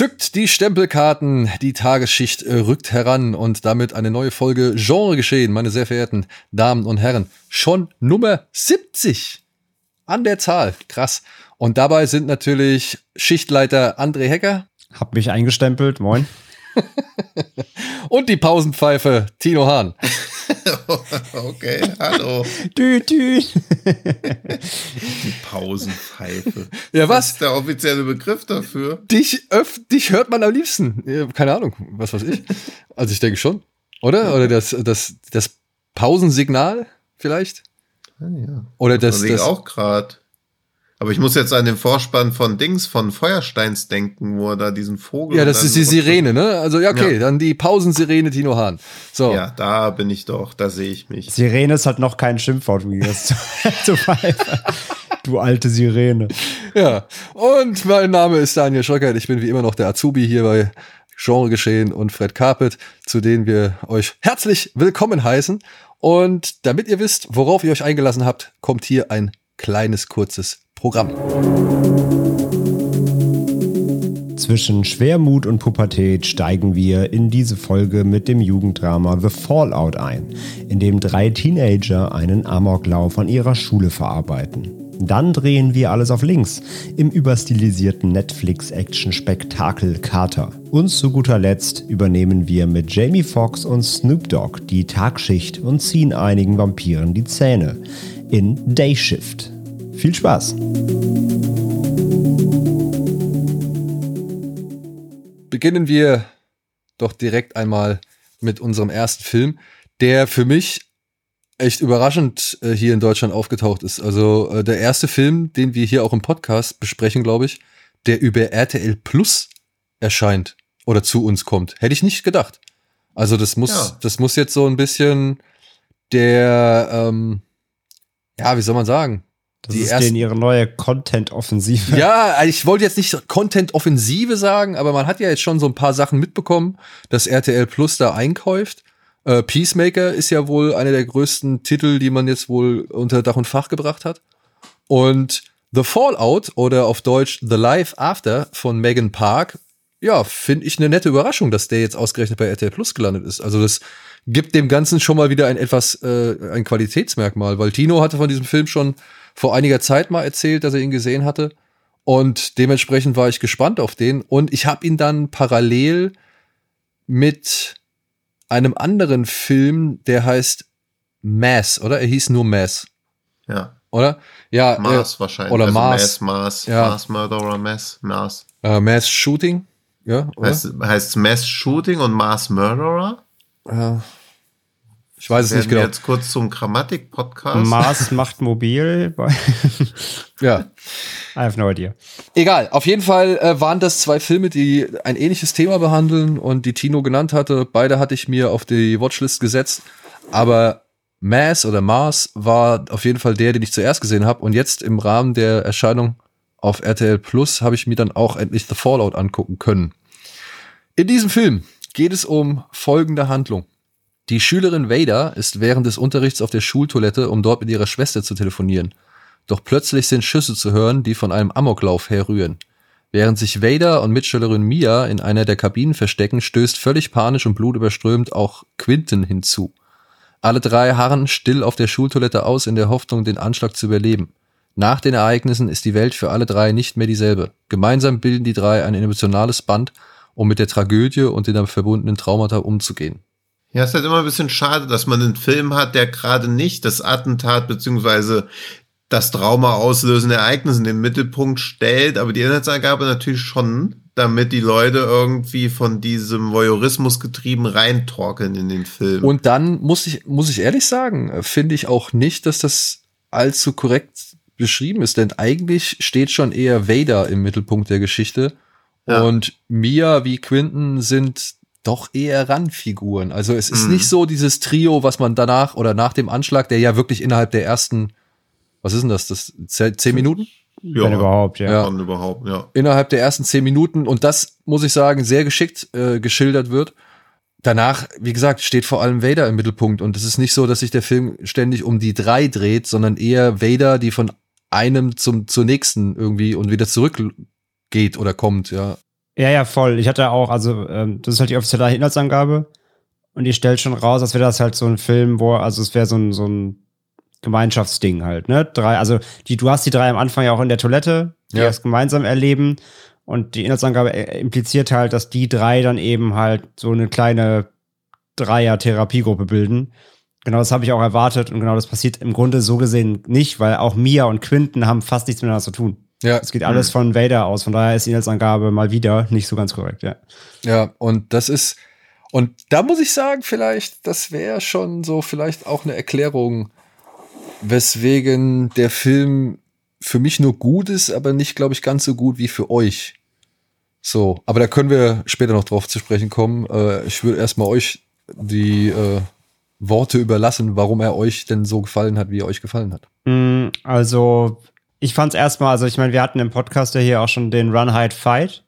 Zückt die Stempelkarten, die Tagesschicht äh, rückt heran und damit eine neue Folge Genre geschehen, meine sehr verehrten Damen und Herren. Schon Nummer 70 an der Zahl. Krass. Und dabei sind natürlich Schichtleiter André Hecker. Hab mich eingestempelt, moin. und die Pausenpfeife Tino Hahn. okay, hallo. Dü, dü. Die Pausenpfeife. Ja, was? Das ist der offizielle Begriff dafür. Dich, öff, dich hört man am liebsten. Ja, keine Ahnung, was weiß ich. Also ich denke schon. Oder? Oder das, das, das Pausensignal vielleicht? Ah, ja. Oder das, das, das auch gerade. Aber ich muss jetzt an den Vorspann von Dings, von Feuersteins denken, wo er da diesen Vogel. Ja, das ist die Sirene, ne? Also, ja, okay, Ja. dann die Pausensirene Tino Hahn. So. Ja, da bin ich doch, da sehe ich mich. Sirene ist halt noch kein Schimpfwort, wie das zu, zu pfeifen. Du alte Sirene. Ja. Und mein Name ist Daniel Schröckert. Ich bin wie immer noch der Azubi hier bei Genre Geschehen und Fred Carpet, zu denen wir euch herzlich willkommen heißen. Und damit ihr wisst, worauf ihr euch eingelassen habt, kommt hier ein kleines, kurzes Programm. Zwischen Schwermut und Pubertät steigen wir in diese Folge mit dem Jugenddrama The Fallout ein, in dem drei Teenager einen Amoklauf an ihrer Schule verarbeiten. Dann drehen wir alles auf links im überstilisierten Netflix-Action-Spektakel Carter. Und zu guter Letzt übernehmen wir mit Jamie Foxx und Snoop Dogg die Tagschicht und ziehen einigen Vampiren die Zähne in Day Shift. Viel Spaß! beginnen wir doch direkt einmal mit unserem ersten Film, der für mich echt überraschend äh, hier in Deutschland aufgetaucht ist. Also äh, der erste Film, den wir hier auch im Podcast besprechen, glaube ich, der über RTL Plus erscheint oder zu uns kommt. Hätte ich nicht gedacht. Also das muss, Ja. das muss jetzt so ein bisschen der, ähm, ja, wie soll man sagen? Das Die ist ersten- denen ihre neue Content-Offensive. Ja, also ich wollte jetzt nicht Content-Offensive sagen, aber man hat ja jetzt schon so ein paar Sachen mitbekommen, dass RTL Plus da einkauft. Äh, Peacemaker ist ja wohl einer der größten Titel, die man jetzt wohl unter Dach und Fach gebracht hat. Und The Fallout oder auf Deutsch The Life After von Megan Park, ja, finde ich eine nette Überraschung, dass der jetzt ausgerechnet bei RTL Plus gelandet ist. Also das gibt dem Ganzen schon mal wieder ein etwas äh, ein Qualitätsmerkmal, weil Tino hatte von diesem Film schon vor einiger Zeit mal erzählt, dass er ihn gesehen hatte. Und dementsprechend war ich gespannt auf den. Und ich habe ihn dann parallel mit einem anderen Film, der heißt Mass, oder? Er hieß nur Mass, Ja. oder? Ja, Mars wahrscheinlich. oder also Mars. Mars, Mars, Ja. Mars Murderer, Mass, Mars. äh, äh, Mass Shooting. Ja, oder? Heißt, heißt Mass Shooting und Mars Murderer? ja. Ich weiß es nicht genau. wir jetzt kurz zum Grammatik-Podcast. Mars macht mobil. Ja. I have no idea. Egal, auf jeden Fall äh, waren das zwei Filme, die ein ähnliches Thema behandeln und die Tino genannt hatte. Beide hatte ich mir auf die Watchlist gesetzt. Aber Mass oder Mars war auf jeden Fall der, den ich zuerst gesehen habe. Und jetzt im Rahmen der Erscheinung auf RTL Plus habe ich mir dann auch endlich The Fallout angucken können. In diesem Film geht es um folgende Handlung. Die Schülerin Vader ist während des Unterrichts auf der Schultoilette, um dort mit ihrer Schwester zu telefonieren. Doch plötzlich sind Schüsse zu hören, die von einem Amoklauf herrühren. Während sich Vader und Mitschülerin Mia in einer der Kabinen verstecken, stößt völlig panisch und blutüberströmt auch Quinton hinzu. Alle drei harren still auf der Schultoilette aus in der Hoffnung, den Anschlag zu überleben. Nach den Ereignissen ist die Welt für alle drei nicht mehr dieselbe. Gemeinsam bilden die drei ein emotionales Band, um mit der Tragödie und den damit verbundenen Traumata umzugehen. Ja, es ist halt immer ein bisschen schade, dass man einen Film hat, der gerade nicht das Attentat beziehungsweise das Trauma auslösende Ereignis in den Mittelpunkt stellt, aber die Inhaltsangabe natürlich schon, damit die Leute irgendwie von diesem Voyeurismus getrieben reintorkeln in den Film. Und dann muss ich, muss ich ehrlich sagen, finde ich auch nicht, dass das allzu korrekt beschrieben ist, denn eigentlich steht schon eher Vader im Mittelpunkt der Geschichte. Ja. Und Mia wie Quinton sind doch eher Randfiguren. Also es ist Mhm. nicht so dieses Trio, was man danach oder nach dem Anschlag, der ja wirklich innerhalb der ersten, was ist denn das, das zehn Minuten? Ja, Wenn überhaupt, ja. Ja. Wenn überhaupt, ja. Innerhalb der ersten zehn Minuten und das muss ich sagen sehr geschickt äh, geschildert wird. Danach, wie gesagt, steht vor allem Vader im Mittelpunkt und es ist nicht so, dass sich der Film ständig um die drei dreht, sondern eher Vader, die von einem zum zur nächsten irgendwie und wieder zurückgeht oder kommt, ja. Ja, ja, voll. Ich hatte auch, also, ähm, das ist halt die offizielle Inhaltsangabe. Und die stellt schon raus, als wäre das halt so ein Film, wo, also es wäre so ein, so ein Gemeinschaftsding halt, ne? Drei, also die, du hast die drei am Anfang ja auch in der Toilette, die Ja. das gemeinsam erleben. Und die Inhaltsangabe äh, impliziert halt, dass die drei dann eben halt so eine kleine Dreier-Therapiegruppe bilden. Genau das habe ich auch erwartet und genau das passiert im Grunde so gesehen nicht, weil auch Mia und Quinten haben fast nichts miteinander zu tun. Ja, Es geht alles von Vader aus, von daher ist die Inhaltsangabe mal wieder nicht so ganz korrekt, ja. Ja, und das ist, und da muss ich sagen, vielleicht, das wäre schon so vielleicht auch eine Erklärung, weswegen der Film für mich nur gut ist, aber nicht, glaube ich, ganz so gut wie für euch. So, aber da können wir später noch drauf zu sprechen kommen. Äh, ich würde erstmal euch die äh, Worte überlassen, warum er euch denn so gefallen hat, wie er euch gefallen hat. Mm, Also, ich fand es erstmal, also ich meine, wir hatten im Podcast ja hier auch schon den Run, Hide, Fight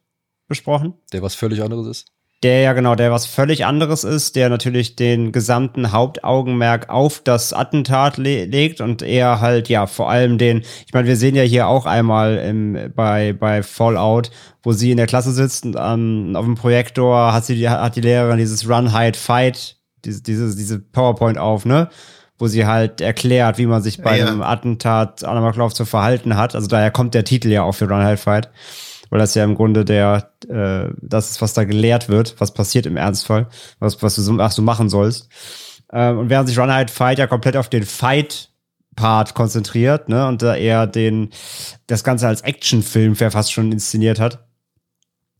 besprochen. Der was völlig anderes ist. Der ja genau, der was völlig anderes ist, der natürlich den gesamten Hauptaugenmerk auf das Attentat le legt und eher halt, ja, vor allem den, ich meine, wir sehen ja hier auch einmal im, bei, bei Fallout, wo sie in der Klasse sitzt und ähm, auf dem Projektor hat sie die, hat die Lehrerin dieses Run, Hide, Fight, diese, diese, diese PowerPoint auf, ne? Wo sie halt erklärt, wie man sich bei Ja. einem Attentat an Amoklauf zu verhalten hat. Also daher kommt der Titel ja auch für Run, Hide, Fight weil das ja im Grunde der, äh, das ist, was da gelehrt wird, was passiert im Ernstfall, was, was du, so- was du machen sollst. Ähm, und während sich Run Hide Fight ja komplett auf den Fight-Part konzentriert, ne, und da eher den, das Ganze als Actionfilm wer fast schon inszeniert hat,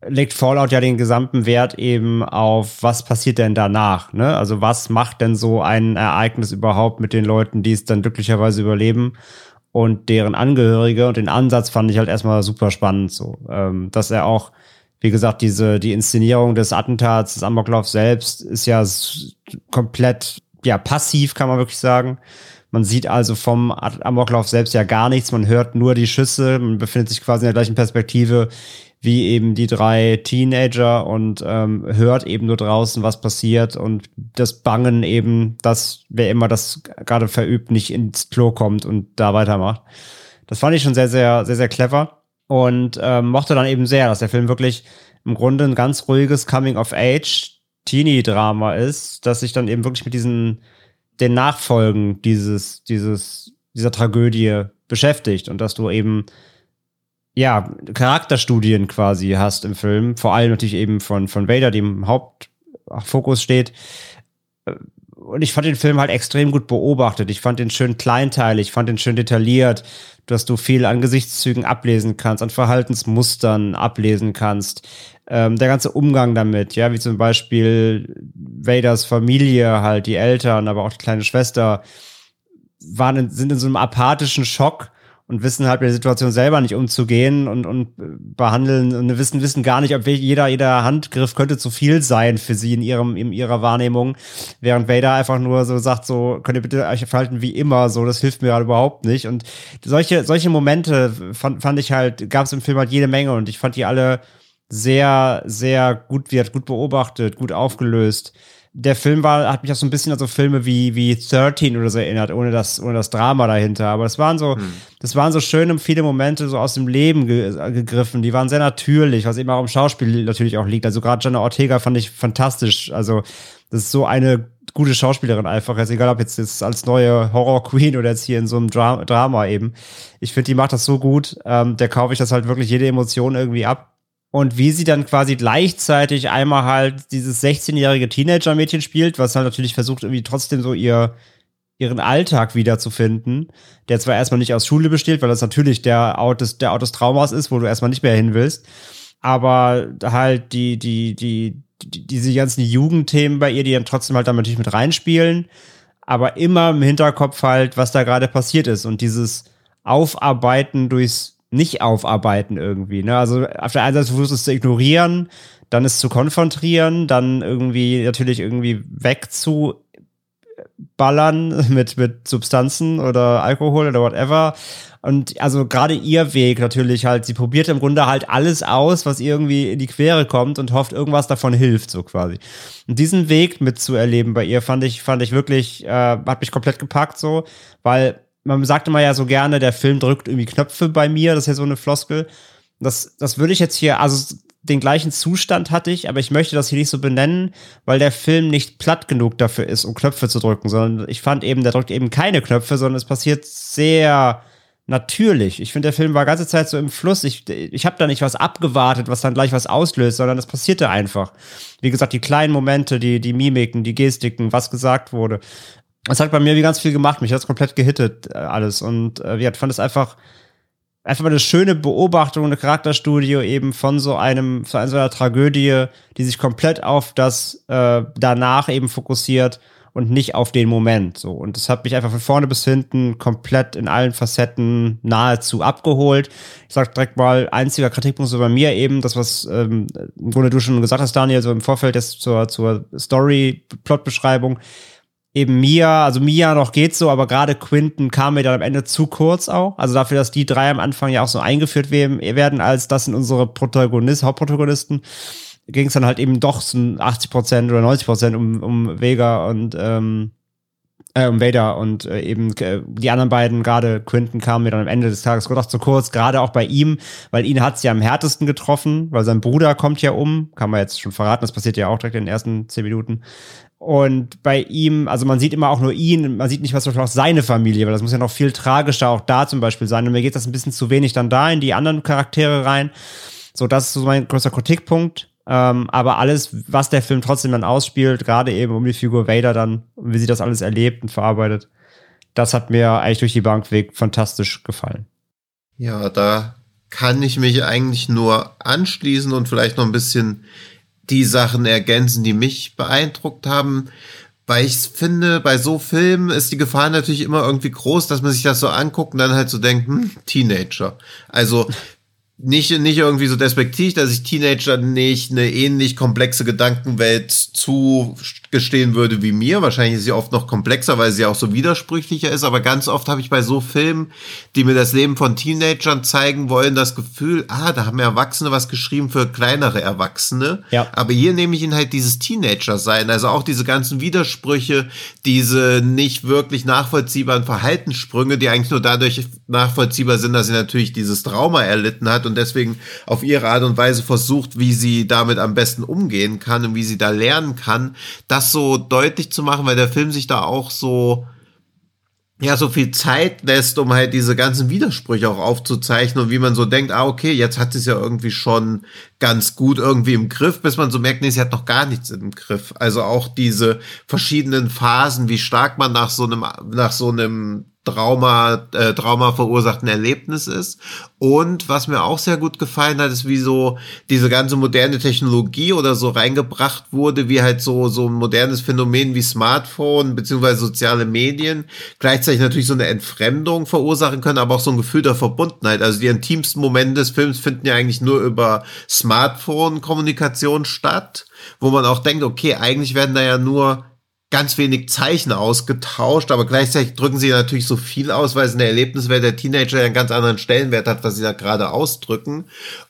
legt Fallout ja den gesamten Wert eben auf, was passiert denn danach, ne? Also was macht denn so ein Ereignis überhaupt mit den Leuten, die es dann glücklicherweise überleben und deren Angehörige und den Ansatz fand ich halt erstmal super spannend so, ähm, dass er auch wie gesagt, diese, die Inszenierung des Attentats, des Amoklaufs selbst ist ja komplett, ja, passiv, kann man wirklich sagen. Man sieht also vom Amoklauf selbst ja gar nichts. Man hört nur die Schüsse. Man befindet sich quasi in der gleichen Perspektive wie eben die drei Teenager und ähm, hört eben nur draußen, was passiert und das Bangen eben, dass wer immer das gerade verübt, nicht ins Klo kommt und da weitermacht. Das fand ich schon sehr, sehr, sehr, sehr clever und ähm, mochte dann eben sehr, dass der Film wirklich im Grunde ein ganz ruhiges Coming-of-Age-Teenie-Drama ist, dass sich dann eben wirklich mit diesen, den Nachfolgen dieses, dieses, dieser Tragödie beschäftigt und dass du eben ja, Charakterstudien quasi hast im Film, vor allem natürlich eben von, von Vader, die im Hauptfokus steht. Und ich fand den Film halt extrem gut beobachtet. Ich fand den schön kleinteilig, ich fand den schön detailliert, dass du viel an Gesichtszügen ablesen kannst, an Verhaltensmustern ablesen kannst. Ähm, der ganze Umgang damit, ja, wie zum Beispiel Vaders Familie, halt die Eltern, aber auch die kleine Schwester, waren in, sind in so einem apathischen Schock und wissen halt mit der Situation selber nicht umzugehen und, und äh, behandeln und wissen, wissen gar nicht, ob jeder, jeder Handgriff könnte zu viel sein für sie in ihrem, in ihrer Wahrnehmung. Während Vader einfach nur so sagt, so, könnt ihr bitte euch verhalten wie immer, so, das hilft mir gerade überhaupt nicht. Und solche, solche Momente fand, fand ich halt, gab es im Film halt jede Menge und ich fand die alle sehr, sehr gut, wird gut beobachtet, gut aufgelöst. Der Film war, hat mich auch so ein bisschen an so Filme wie, wie 13 oder so erinnert, ohne das, ohne das Drama dahinter. Aber es waren so, das waren so schöne, viele Momente so aus dem Leben ge gegriffen. Die waren sehr natürlich, was eben auch im Schauspiel natürlich auch liegt. Also gerade Jenna Ortega fand ich fantastisch. Also, das ist so eine gute Schauspielerin einfach. Jetzt egal, ob jetzt, jetzt als neue Horror Queen oder jetzt hier in so einem Dra Drama eben. Ich finde, die macht das so gut. Ähm, der kaufe ich das halt wirklich jede Emotion irgendwie ab. Und wie sie dann quasi gleichzeitig einmal halt dieses 16-jährige Teenager-Mädchen spielt, was halt natürlich versucht, irgendwie trotzdem so ihr, ihren Alltag wiederzufinden, der zwar erstmal nicht aus Schule besteht, weil das natürlich der Ort des, der Ort des Traumas ist, wo du erstmal nicht mehr hin willst, aber halt die, die, die, die diese ganzen Jugendthemen bei ihr, die dann trotzdem halt da natürlich mit reinspielen, aber immer im Hinterkopf halt, was da gerade passiert ist und dieses Aufarbeiten durchs Nicht-Aufarbeiten irgendwie. Ne? Also auf der einen Seite versuchst du es zu ignorieren, dann es zu konfrontieren, dann irgendwie natürlich irgendwie wegzuballern mit, mit Substanzen oder Alkohol oder whatever. Und also gerade ihr Weg natürlich halt, sie probiert im Grunde halt alles aus, was irgendwie in die Quere kommt und hofft, irgendwas davon hilft, so quasi. Und diesen Weg mitzuerleben bei ihr fand ich, fand ich wirklich, äh, hat mich komplett gepackt so, weil man sagt immer ja so gerne, der Film drückt irgendwie Knöpfe bei mir, das ist ja so eine Floskel. Das, das würde ich jetzt hier, also den gleichen Zustand hatte ich, aber ich möchte das hier nicht so benennen, weil der Film nicht platt genug dafür ist, um Knöpfe zu drücken, sondern ich fand eben, der drückt eben keine Knöpfe, sondern es passiert sehr natürlich. Ich finde, der Film war ganze Zeit so im Fluss. Ich, ich habe da nicht was abgewartet, was dann gleich was auslöst, sondern es passierte einfach. Wie gesagt, die kleinen Momente, die, die Mimiken, die Gestiken, was gesagt wurde. Es hat bei mir wie ganz viel gemacht. Mich hat es komplett gehittet, äh, alles. Und äh, ich fand es einfach, einfach mal eine schöne Beobachtung, eine Charakterstudio eben von so einem, von so einer Tragödie, die sich komplett auf das äh, danach eben fokussiert und nicht auf den Moment. So. Und das hat mich einfach von vorne bis hinten komplett in allen Facetten nahezu abgeholt. Ich sag direkt mal, einziger Kritikpunkt so bei mir eben, das, was ähm, im Grunde du schon gesagt hast, Daniel, so im Vorfeld jetzt zur, zur Story-Plot-Beschreibung. Eben Mia, also Mia noch geht so, aber gerade Quinton kam mir dann am Ende zu kurz auch. Also dafür, dass die drei am Anfang ja auch so eingeführt werden, als das sind unsere Protagonisten, Hauptprotagonisten ging es dann halt eben doch so 80 Prozent oder 90 Prozent um, um Vega und ähm, äh, um Vader und äh, eben äh, die anderen beiden, gerade Quinton kam mir dann am Ende des Tages doch zu kurz, gerade auch bei ihm, weil ihn hat's ja am härtesten getroffen, weil sein Bruder kommt ja um, kann man jetzt schon verraten, das passiert ja auch direkt in den ersten zehn Minuten. Und bei ihm, also man sieht immer auch nur ihn, man sieht nicht was auch seine Familie, weil das muss ja noch viel tragischer auch da zum Beispiel sein. Und mir geht das ein bisschen zu wenig dann da in die anderen Charaktere rein. So, das ist so mein größter Kritikpunkt. Ähm, aber alles, was der Film trotzdem dann ausspielt, gerade eben um die Figur Vader dann, wie sie das alles erlebt und verarbeitet, das hat mir eigentlich durch die Bank weg fantastisch gefallen. Ja, da kann ich mich eigentlich nur anschließen und vielleicht noch ein bisschen die Sachen ergänzen, die mich beeindruckt haben. Weil ich finde, bei so Filmen ist die Gefahr natürlich immer irgendwie groß, dass man sich das so anguckt und dann halt so denkt, hm, Teenager. Also nicht, nicht irgendwie so despektiv, dass ich Teenager nicht eine ähnlich komplexe Gedankenwelt zugestehen würde wie mir. Wahrscheinlich ist sie oft noch komplexer, weil sie auch so widersprüchlicher ist. Aber ganz oft habe ich bei so Filmen, die mir das Leben von Teenagern zeigen wollen, das Gefühl, ah, da haben Erwachsene was geschrieben für kleinere Erwachsene. Ja. Aber hier nehme ich ihn halt dieses Teenager sein. Also auch diese ganzen Widersprüche, diese nicht wirklich nachvollziehbaren Verhaltenssprünge, die eigentlich nur dadurch nachvollziehbar sind, dass sie natürlich dieses Trauma erlitten hat und deswegen auf ihre Art und Weise versucht, wie sie damit am besten umgehen kann und wie sie da lernen kann, das so deutlich zu machen, weil der Film sich da auch so ja, so viel Zeit lässt, um halt diese ganzen Widersprüche auch aufzuzeichnen und wie man so denkt, ah, okay, jetzt hat es ja irgendwie schon ganz gut irgendwie im Griff, bis man so merkt, nee, sie hat noch gar nichts im Griff. Also auch diese verschiedenen Phasen, wie stark man nach so einem, nach so einem Trauma, äh, Trauma verursachten Erlebnis ist. Und was mir auch sehr gut gefallen hat, ist, wie so diese ganze moderne Technologie oder so reingebracht wurde, wie halt so, so ein modernes Phänomen wie Smartphone beziehungsweise soziale Medien gleichzeitig natürlich so eine Entfremdung verursachen können, aber auch so ein Gefühl der Verbundenheit. Also die intimsten Momente des Films finden ja eigentlich nur über Smartphone-Kommunikation statt, wo man auch denkt, okay, eigentlich werden da ja nur ganz wenig Zeichen ausgetauscht, aber gleichzeitig drücken sie natürlich so viel aus, weil es in der Erlebniswelt der Teenager einen ganz anderen Stellenwert hat, was sie da gerade ausdrücken.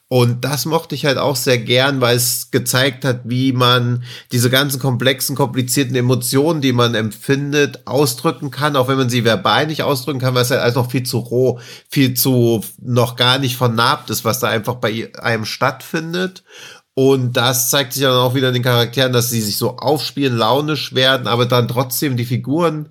Und das mochte ich halt auch sehr gern, weil es gezeigt hat, wie man diese ganzen komplexen, komplizierten Emotionen, die man empfindet, ausdrücken kann, auch wenn man sie verbal nicht ausdrücken kann, weil es halt alles noch viel zu roh, viel zu noch gar nicht vernarbt ist, was da einfach bei einem stattfindet. Und das zeigt sich dann auch wieder in den Charakteren, dass sie sich so aufspielen, launisch werden, aber dann trotzdem die Figuren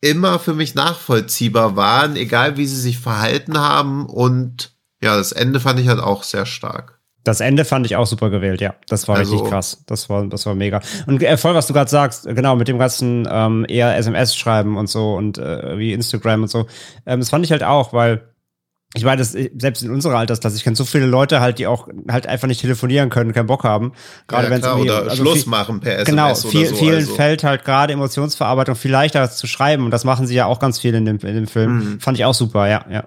immer für mich nachvollziehbar waren, egal wie sie sich verhalten haben. Und ja, das Ende fand ich halt auch sehr stark. Das Ende fand ich auch super gewählt, ja. Das war also, richtig krass. Das war, das war mega. Und äh, voll, was du gerade sagst, genau, mit dem ganzen ähm, eher SMS schreiben und so und äh, wie Instagram und so. Ähm, das fand ich halt auch, weil ich meine, das, selbst in unserer Altersklasse, ich kenne so viele Leute halt, die auch halt einfach nicht telefonieren können, keinen Bock haben. Gerade ja, wenn es oder also Schluss viel, machen per SMS genau, viel, oder so. Vielen also. fällt halt gerade Emotionsverarbeitung viel leichter zu schreiben und das machen sie ja auch ganz viel in dem, in dem Film. Mhm. Fand ich auch super, ja, ja.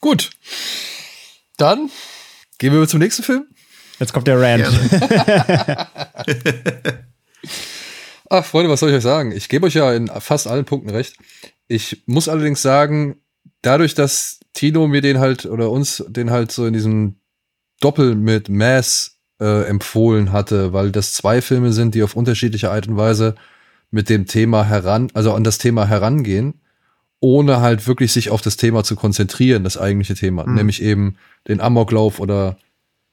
Gut. Dann gehen wir zum nächsten Film. Jetzt kommt der Rant. Ach, Freunde, was soll ich euch sagen? Ich gebe euch ja in fast allen Punkten recht. Ich muss allerdings sagen, dadurch, dass Tino mir den halt oder uns den halt so in diesem Doppel mit Mass äh, empfohlen hatte, weil das zwei Filme sind, die auf unterschiedliche Art und Weise mit dem Thema heran, also an das Thema herangehen, ohne halt wirklich sich auf das Thema zu konzentrieren, das eigentliche Thema, Mhm. nämlich eben den Amoklauf oder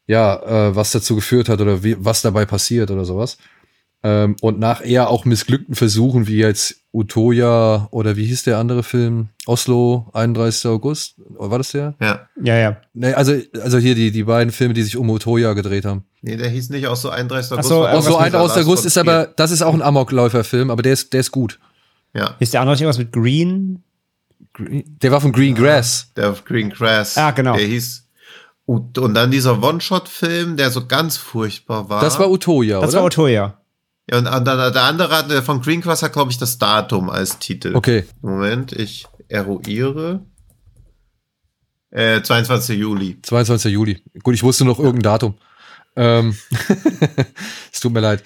ja, äh, was dazu geführt hat oder wie, was dabei passiert oder sowas. Ähm, und nach eher auch missglückten Versuchen wie jetzt Utoya oder wie hieß der andere Film? Oslo, 31. August? War das der? Ja. ja, ja. Nee, also, also hier die, die beiden Filme, die sich um Utoya gedreht haben. Nee, der hieß nicht auch so 31. Ach August. so, Oslo, irgendwas mit 31. Last August von ist aber, das ist auch ein Amokläufer-Film, aber der ist, der ist gut. Ja, Ist der andere nicht irgendwas mit Green? Der war von Green Grass. der auf Green Grass. Ah, genau. Der hieß. Und, und dann dieser One-Shot-Film, der so ganz furchtbar war. Das war Utoya, Das oder? war Otoya. Ja, und dann der andere hat, der von Green Grass hat, glaube ich, das Datum als Titel. okay. Moment, ich eruiere. Äh, 22. Juli. 22. Juli. Gut, ich wusste noch irgendein Datum. Ähm, es tut mir leid.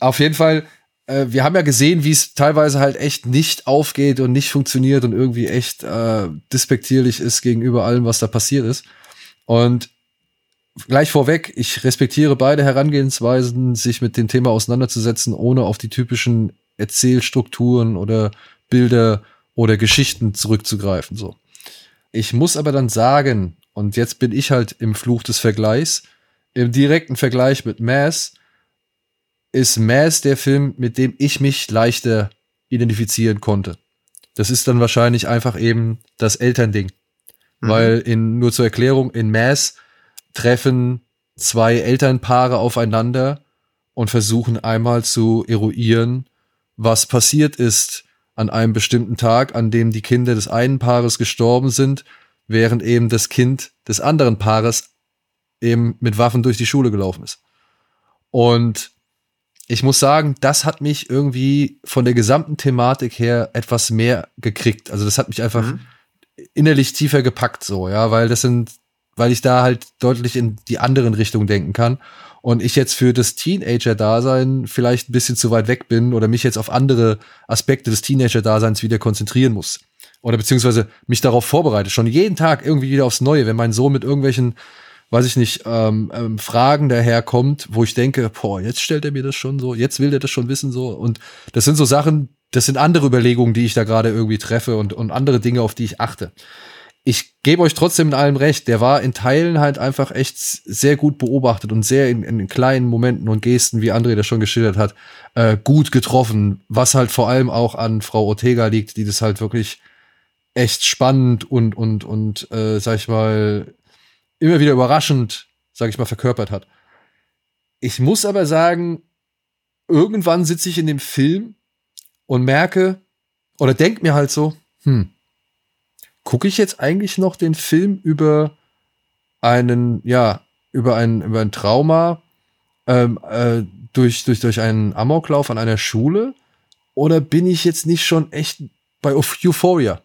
Auf jeden Fall, äh, wir haben ja gesehen, wie es teilweise halt echt nicht aufgeht und nicht funktioniert und irgendwie echt äh, despektierlich ist gegenüber allem, was da passiert ist. Und gleich vorweg, ich respektiere beide Herangehensweisen, sich mit dem Thema auseinanderzusetzen, ohne auf die typischen Erzählstrukturen oder Bilder oder Geschichten zurückzugreifen. So. Ich muss aber dann sagen, und jetzt bin ich halt im Fluch des Vergleichs, im direkten Vergleich mit Mass ist Mass der Film, mit dem ich mich leichter identifizieren konnte. Das ist dann wahrscheinlich einfach eben das Elternding. Mhm. Weil in, nur zur Erklärung, in Mass treffen zwei Elternpaare aufeinander und versuchen einmal zu eruieren, was passiert ist an einem bestimmten Tag, an dem die Kinder des einen Paares gestorben sind, während eben das Kind des anderen Paares eben mit Waffen durch die Schule gelaufen ist. Und ich muss sagen, das hat mich irgendwie von der gesamten Thematik her etwas mehr gekriegt. Also das hat mich einfach Mhm. innerlich tiefer gepackt, so, ja, weil das sind, weil ich da halt deutlich in die anderen Richtungen denken kann und ich jetzt für das Teenager-Dasein vielleicht ein bisschen zu weit weg bin oder mich jetzt auf andere Aspekte des Teenager-Daseins wieder konzentrieren muss. Oder beziehungsweise mich darauf vorbereite, schon jeden Tag irgendwie wieder aufs Neue, wenn mein Sohn mit irgendwelchen, weiß ich nicht, ähm, ähm, Fragen daherkommt, wo ich denke, boah, jetzt stellt er mir das schon so, jetzt will der das schon wissen so. Und das sind so Sachen, das sind andere Überlegungen, die ich da gerade irgendwie treffe und, und andere Dinge, auf die ich achte. Ich gebe euch trotzdem in allem recht, der war in Teilen halt einfach echt sehr gut beobachtet und sehr in, in kleinen Momenten und Gesten, wie André das schon geschildert hat, äh, gut getroffen, was halt vor allem auch an Frau Ortega liegt, die das halt wirklich echt spannend und, und, und, äh, sag ich mal, immer wieder überraschend, sag ich mal, verkörpert hat. Ich muss aber sagen, irgendwann sitze ich in dem Film und merke oder denk mir halt so, hm, gucke ich jetzt eigentlich noch den Film über einen, ja, über ein, über ein Trauma ähm, äh, durch, durch, durch einen Amoklauf an einer Schule? Oder bin ich jetzt nicht schon echt bei Euphoria?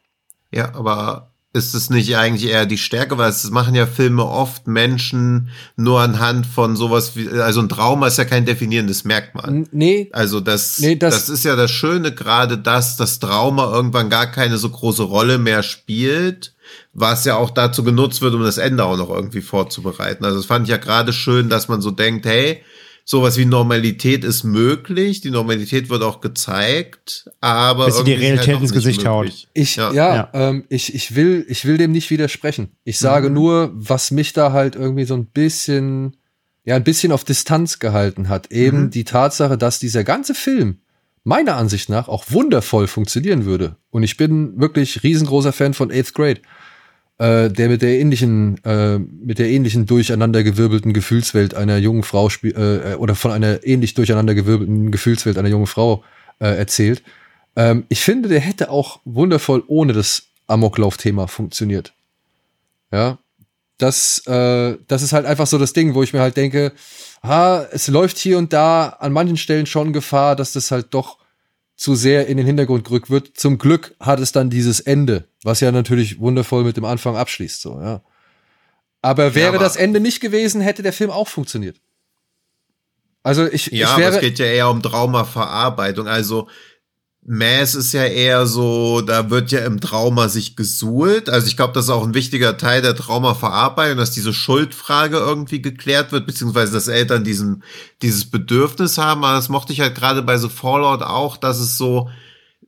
Ja, aber ist es nicht eigentlich eher die Stärke, weil es machen ja Filme oft Menschen nur anhand von sowas wie, also ein Trauma ist ja kein definierendes Merkmal. Nee, Also das, Nee, das- das, ist ja das Schöne gerade, dass das Trauma irgendwann gar keine so große Rolle mehr spielt, was ja auch dazu genutzt wird, um das Ende auch noch irgendwie vorzubereiten. Also das fand ich ja gerade schön, dass man so denkt, hey, sowas wie Normalität ist möglich, die Normalität wird auch gezeigt, aber Bis sie die irgendwie ist Realität doch ins Gesicht haut. Ich, ja, Ja. Ja. Ähm, ich, ich will, ich will dem nicht widersprechen. Ich sage Mhm. nur, was mich da halt irgendwie so ein bisschen, ja, ein bisschen auf Distanz gehalten hat. Eben Mhm. die Tatsache, dass dieser ganze Film meiner Ansicht nach auch wundervoll funktionieren würde. Und ich bin wirklich riesengroßer Fan von Eighth Grade. Äh, der mit der ähnlichen, äh, mit der ähnlichen durcheinandergewirbelten Gefühlswelt einer jungen Frau spiel, äh, oder von einer ähnlich durcheinandergewirbelten Gefühlswelt einer jungen Frau äh, erzählt. Ähm, ich finde, der hätte auch wundervoll ohne das Amoklauf-Thema funktioniert. Ja, das, äh, das ist halt einfach so das Ding, wo ich mir halt denke, ah, es läuft hier und da an manchen Stellen schon Gefahr, dass das halt doch zu sehr in den Hintergrund gerückt wird. Zum Glück hat es dann dieses Ende, was ja natürlich wundervoll mit dem Anfang abschließt, so, ja. Aber wäre aber- das Ende nicht gewesen, hätte der Film auch funktioniert. Also ich, Ja, ich aber wäre, es geht ja eher um Traumaverarbeitung. Also Mass ist ja eher so, da wird ja im Trauma sich gesuhlt. Also ich glaube, das ist auch ein wichtiger Teil der Traumaverarbeitung, dass diese Schuldfrage irgendwie geklärt wird, beziehungsweise dass Eltern diesen, dieses Bedürfnis haben. Aber das mochte ich halt gerade bei The Fallout auch, dass es so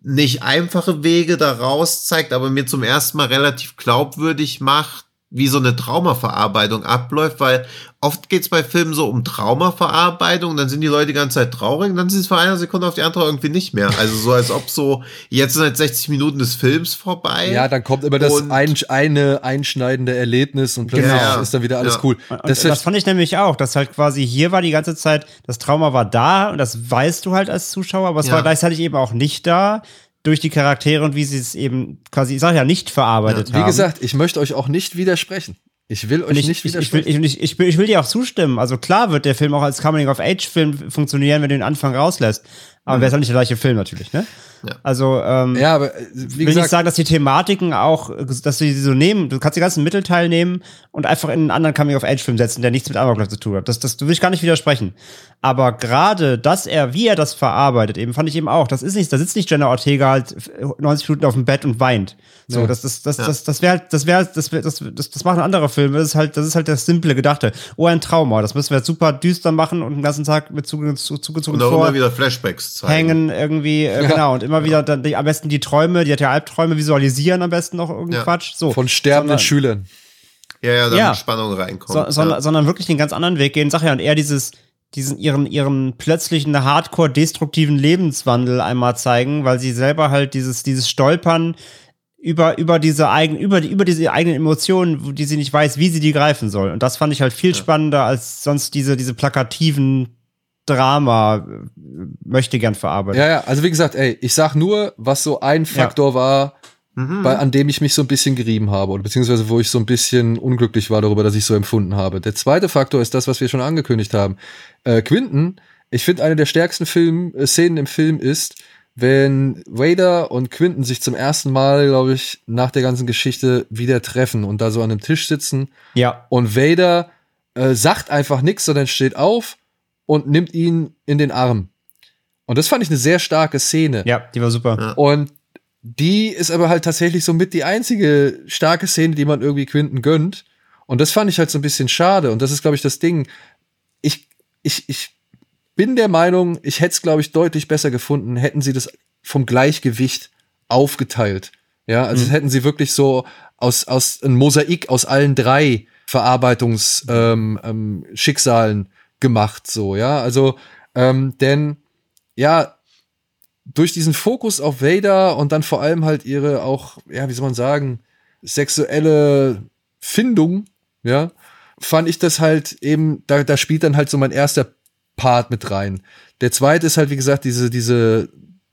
nicht einfache Wege daraus zeigt, aber mir zum ersten Mal relativ glaubwürdig macht, wie so eine Traumaverarbeitung abläuft, weil oft geht's bei Filmen so um Traumaverarbeitung, dann sind die Leute die ganze Zeit traurig, und dann sind es von einer Sekunde auf die andere irgendwie nicht mehr. Also so als ob so, jetzt sind halt 60 Minuten des Films vorbei. ja, dann kommt immer das ein, eine einschneidende Erlebnis und plötzlich Genau. ist dann wieder alles Ja. cool. Und Das, das, fand ich nämlich auch, dass halt quasi hier war die ganze Zeit, das Trauma war da und das weißt du halt als Zuschauer, aber es Ja. war gleichzeitig eben auch nicht da durch die Charaktere und wie sie es eben quasi, ich sag ja, nicht verarbeitet wie haben. gesagt, ich möchte euch auch nicht widersprechen. Ich will euch ich, nicht ich, ich, will, widersprechen. ich, ich, will, ich will dir auch zustimmen. Also klar wird der Film auch als Coming-of-Age-Film funktionieren, wenn du den Anfang rauslässt. Aber wäre es halt nicht der gleiche Film natürlich, ne? Ja. Also, ähm, ja, aber äh, wie ich will gesagt, nicht sagen, dass die Thematiken auch, dass du sie so nehmen, du kannst den ganzen Mittelteil nehmen und einfach in einen anderen Coming-of-Age-Film setzen, der nichts mit Amoklauf zu tun hat. Das, das du will ich gar nicht widersprechen. Aber gerade, dass er, wie er das verarbeitet, eben fand ich eben auch, das ist nicht, da sitzt nicht Jenna Ortega halt 90 Minuten auf dem Bett und weint. So, Ja. das, das, das, das, das wäre halt, das wäre, das, wär, das, das, das machen andere Filme. Das ist halt, das ist halt das simple Gedachte. Oh, ein Trauma. Das müssen wir jetzt super düster machen und den ganzen Tag mit zuge- zu- zugezogen und auch vor immer wieder Flashbacks zeigen. hängen irgendwie, äh, genau, und immer wieder dann die, am besten die Träume, die hat ja Albträume visualisieren am besten noch irgendeinen Ja. Quatsch. So. von sterbenden sondern, Schülern. Ja, ja, damit Ja. Spannung reinkommt. so, sondern, ja. sondern wirklich den ganz anderen Weg gehen. Sag ja, und eher dieses, diesen ihren, ihren plötzlichen hardcore-destruktiven Lebenswandel einmal zeigen, weil sie selber halt dieses, dieses Stolpern über, über diese eigenen, über, die, über diese eigenen Emotionen, wo- die sie nicht weiß, wie sie die greifen soll. Und das fand ich halt viel spannender als sonst diese, diese plakativen Drama, äh, möchte gern verarbeiten. Ja, ja, also wie gesagt, ey, ich sag nur, was so ein Faktor war, Mhm. bei, an dem ich mich so ein bisschen gerieben habe oder beziehungsweise wo ich so ein bisschen unglücklich war darüber, dass ich so empfunden habe. Der zweite Faktor ist das, was wir schon angekündigt haben. Äh, Quinton, ich finde, eine der stärksten Film, äh, Szenen im Film ist, wenn Vader und Quinton sich zum ersten Mal, glaube ich, nach der ganzen Geschichte wieder treffen und da so an einem Tisch sitzen ja. und Vader äh, sagt einfach nichts, sondern steht auf und nimmt ihn in den Arm. Und das fand ich eine sehr starke Szene. Ja, die war super. Und die ist aber halt tatsächlich so mit die einzige starke Szene, die man irgendwie Quinten gönnt. Und das fand ich halt so ein bisschen schade. Und das ist, glaube ich, das Ding. Ich, ich, ich bin der Meinung, ich hätte es, glaube ich, deutlich besser gefunden, hätten sie das vom Gleichgewicht aufgeteilt. Ja, also hätten sie wirklich so aus, aus ein Mosaik aus allen drei Verarbeitungsschicksalen ähm, ähm, Schicksalen gemacht, so, ja. Also, ähm, denn ja, durch diesen Fokus auf Vader und dann vor allem halt ihre auch, ja, wie soll man sagen, sexuelle Findung, ja, fand ich das halt eben, da, da spielt dann halt so mein erster Part mit rein. Der zweite ist halt, wie gesagt, diese, diese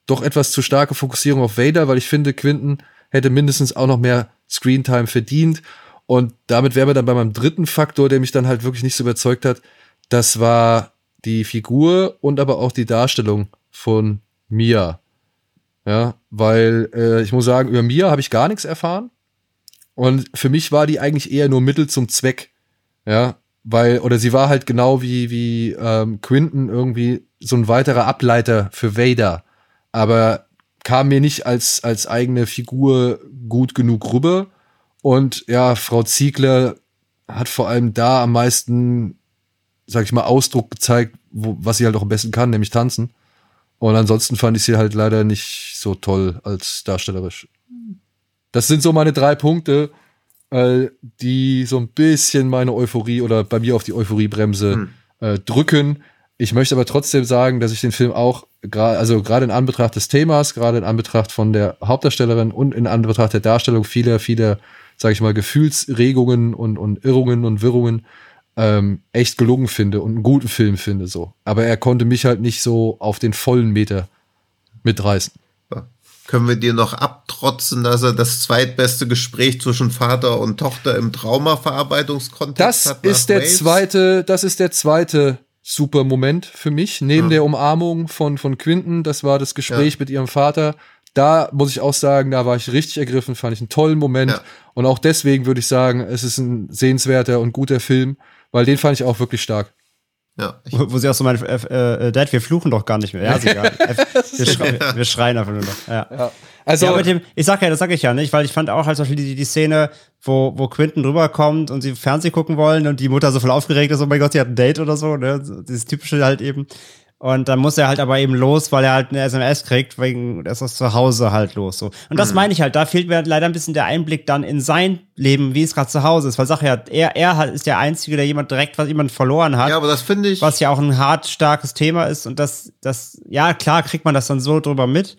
doch etwas zu starke Fokussierung auf Vader, weil ich finde, Quinton hätte mindestens auch noch mehr Screentime verdient. Und damit wären wir dann bei meinem dritten Faktor, der mich dann halt wirklich nicht so überzeugt hat. Das war die Figur und aber auch die Darstellung von Mia. Ja, weil äh, ich muss sagen, über Mia habe ich gar nichts erfahren. Und für mich war die eigentlich eher nur Mittel zum Zweck. Ja, weil, oder sie war halt genau wie, wie ähm, Quinton irgendwie so ein weiterer Ableiter für Vader. Aber kam mir nicht als, als eigene Figur gut genug rüber. Und ja, Frau Ziegler hat vor allem da am meisten, sag ich mal, Ausdruck gezeigt, wo, was sie halt auch am besten kann, nämlich tanzen. Und ansonsten fand ich sie halt leider nicht so toll als darstellerisch. Das sind so meine drei Punkte, äh, die so ein bisschen meine Euphorie oder bei mir auf die Euphoriebremse Hm. äh, drücken. Ich möchte aber trotzdem sagen, dass ich den Film auch also gerade in Anbetracht des Themas, gerade in Anbetracht von der Hauptdarstellerin und in Anbetracht der Darstellung vieler, vieler, sag ich mal, Gefühlsregungen und, und Irrungen und Wirrungen ähm, echt gelungen finde und einen guten Film finde so. Aber er konnte mich halt nicht so auf den vollen Meter mitreißen. Können wir dir noch abtrotzen, dass er das zweitbeste Gespräch zwischen Vater und Tochter im Traumaverarbeitungskontext Das hat? nach ist der Waves? zweite, das ist der zweite super Moment für mich. Neben der Umarmung von, von Quinton, das war das Gespräch Ja. mit ihrem Vater. Da muss ich auch sagen, da war ich richtig ergriffen, fand ich einen tollen Moment. Ja. Und auch deswegen würde ich sagen, es ist ein sehenswerter und guter Film, weil den fand ich auch wirklich stark. Ja. Wo, wo sie auch so meinen, äh, äh, Dad, wir fluchen doch gar nicht mehr. Ja, ist egal. wir, schrei wir schreien einfach nur noch. Ja. Ja. Also, ja, mit dem, ich sag ja, das sag ich ja nicht, weil ich fand auch halt zum Beispiel die, die Szene, wo, wo Quinton rüberkommt und sie Fernsehen gucken wollen und die Mutter so voll aufgeregt ist, oh mein Gott, sie hat ein Date oder so, ne? Dieses typische halt eben. Und dann muss er halt aber eben los, weil er halt eine SMS kriegt, wegen, das ist zu Hause halt los, so. Und das meine ich halt, da fehlt mir leider ein bisschen der Einblick dann in sein Leben, wie es gerade zu Hause ist, weil sag ja, er, er halt ist der Einzige, der jemand direkt was jemand verloren hat. ja, aber das finde ich. was ja auch ein hart starkes Thema ist und das, das, ja, klar kriegt man das dann so drüber mit.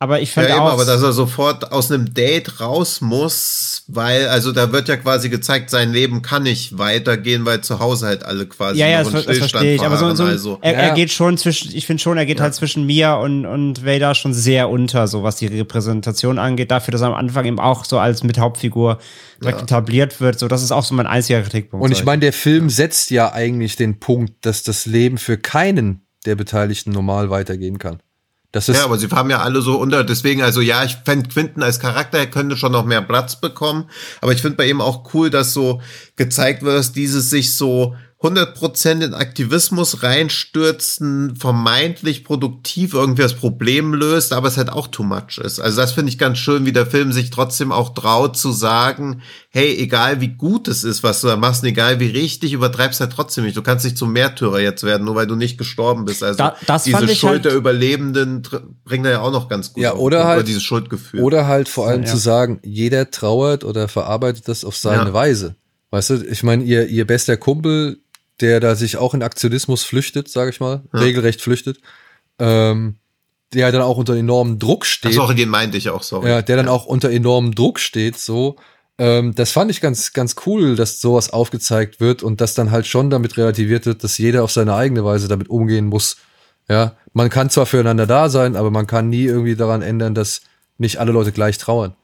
Aber ich Ja, finde eben, auch. aber dass er sofort aus einem Date raus muss, weil, also da wird ja quasi gezeigt, sein Leben kann nicht weitergehen, weil zu Hause halt alle quasi ja, ja, das, das verstehe ich. Aber so, so also. er, Ja. er geht schon zwischen, ich finde schon, er geht halt zwischen Mia und, und Vader schon sehr unter, so was die Repräsentation angeht, dafür, dass er am Anfang eben auch so als Mithauptfigur direkt etabliert wird. So, das ist auch so mein einziger Kritikpunkt. und ich meine, der Film setzt ja eigentlich den Punkt, dass das Leben für keinen der Beteiligten normal weitergehen kann. Das ist, Ja, aber sie haben ja alle so unter, deswegen, also ja, ich fände Quinten als Charakter, er könnte schon noch mehr Platz bekommen, aber ich finde bei ihm auch cool, dass so gezeigt wird, dass dieses sich so 100% in Aktivismus reinstürzen, vermeintlich produktiv irgendwie das Problem löst, aber es halt auch too much ist. Also das finde ich ganz schön, wie der Film sich trotzdem auch traut zu sagen, hey, egal wie gut es ist, was du da machst, egal wie richtig, übertreibst halt trotzdem nicht. Du kannst nicht zum Märtyrer jetzt werden, nur weil du nicht gestorben bist. Also Da- das diese fand ich Schuld halt- der Überlebenden bringt er ja auch noch ganz gut Ja, oder halt- dieses Schuldgefühl. Oder halt vor allem Ja. zu sagen, jeder trauert oder verarbeitet das auf seine Ja. Weise. Weißt du, ich meine, ihr, ihr bester Kumpel, der da sich auch in Aktionismus flüchtet, sage ich mal, regelrecht flüchtet, ähm, der dann auch unter enormem Druck steht. Sorry, den meinte ich auch, sorry. Ja, der dann auch unter enormem Druck steht, so. Ähm, das fand ich ganz, ganz cool, dass sowas aufgezeigt wird und dass dann halt schon damit relativiert wird, dass jeder auf seine eigene Weise damit umgehen muss. Ja, man kann zwar füreinander da sein, aber man kann nie irgendwie daran ändern, dass nicht alle Leute gleich trauern.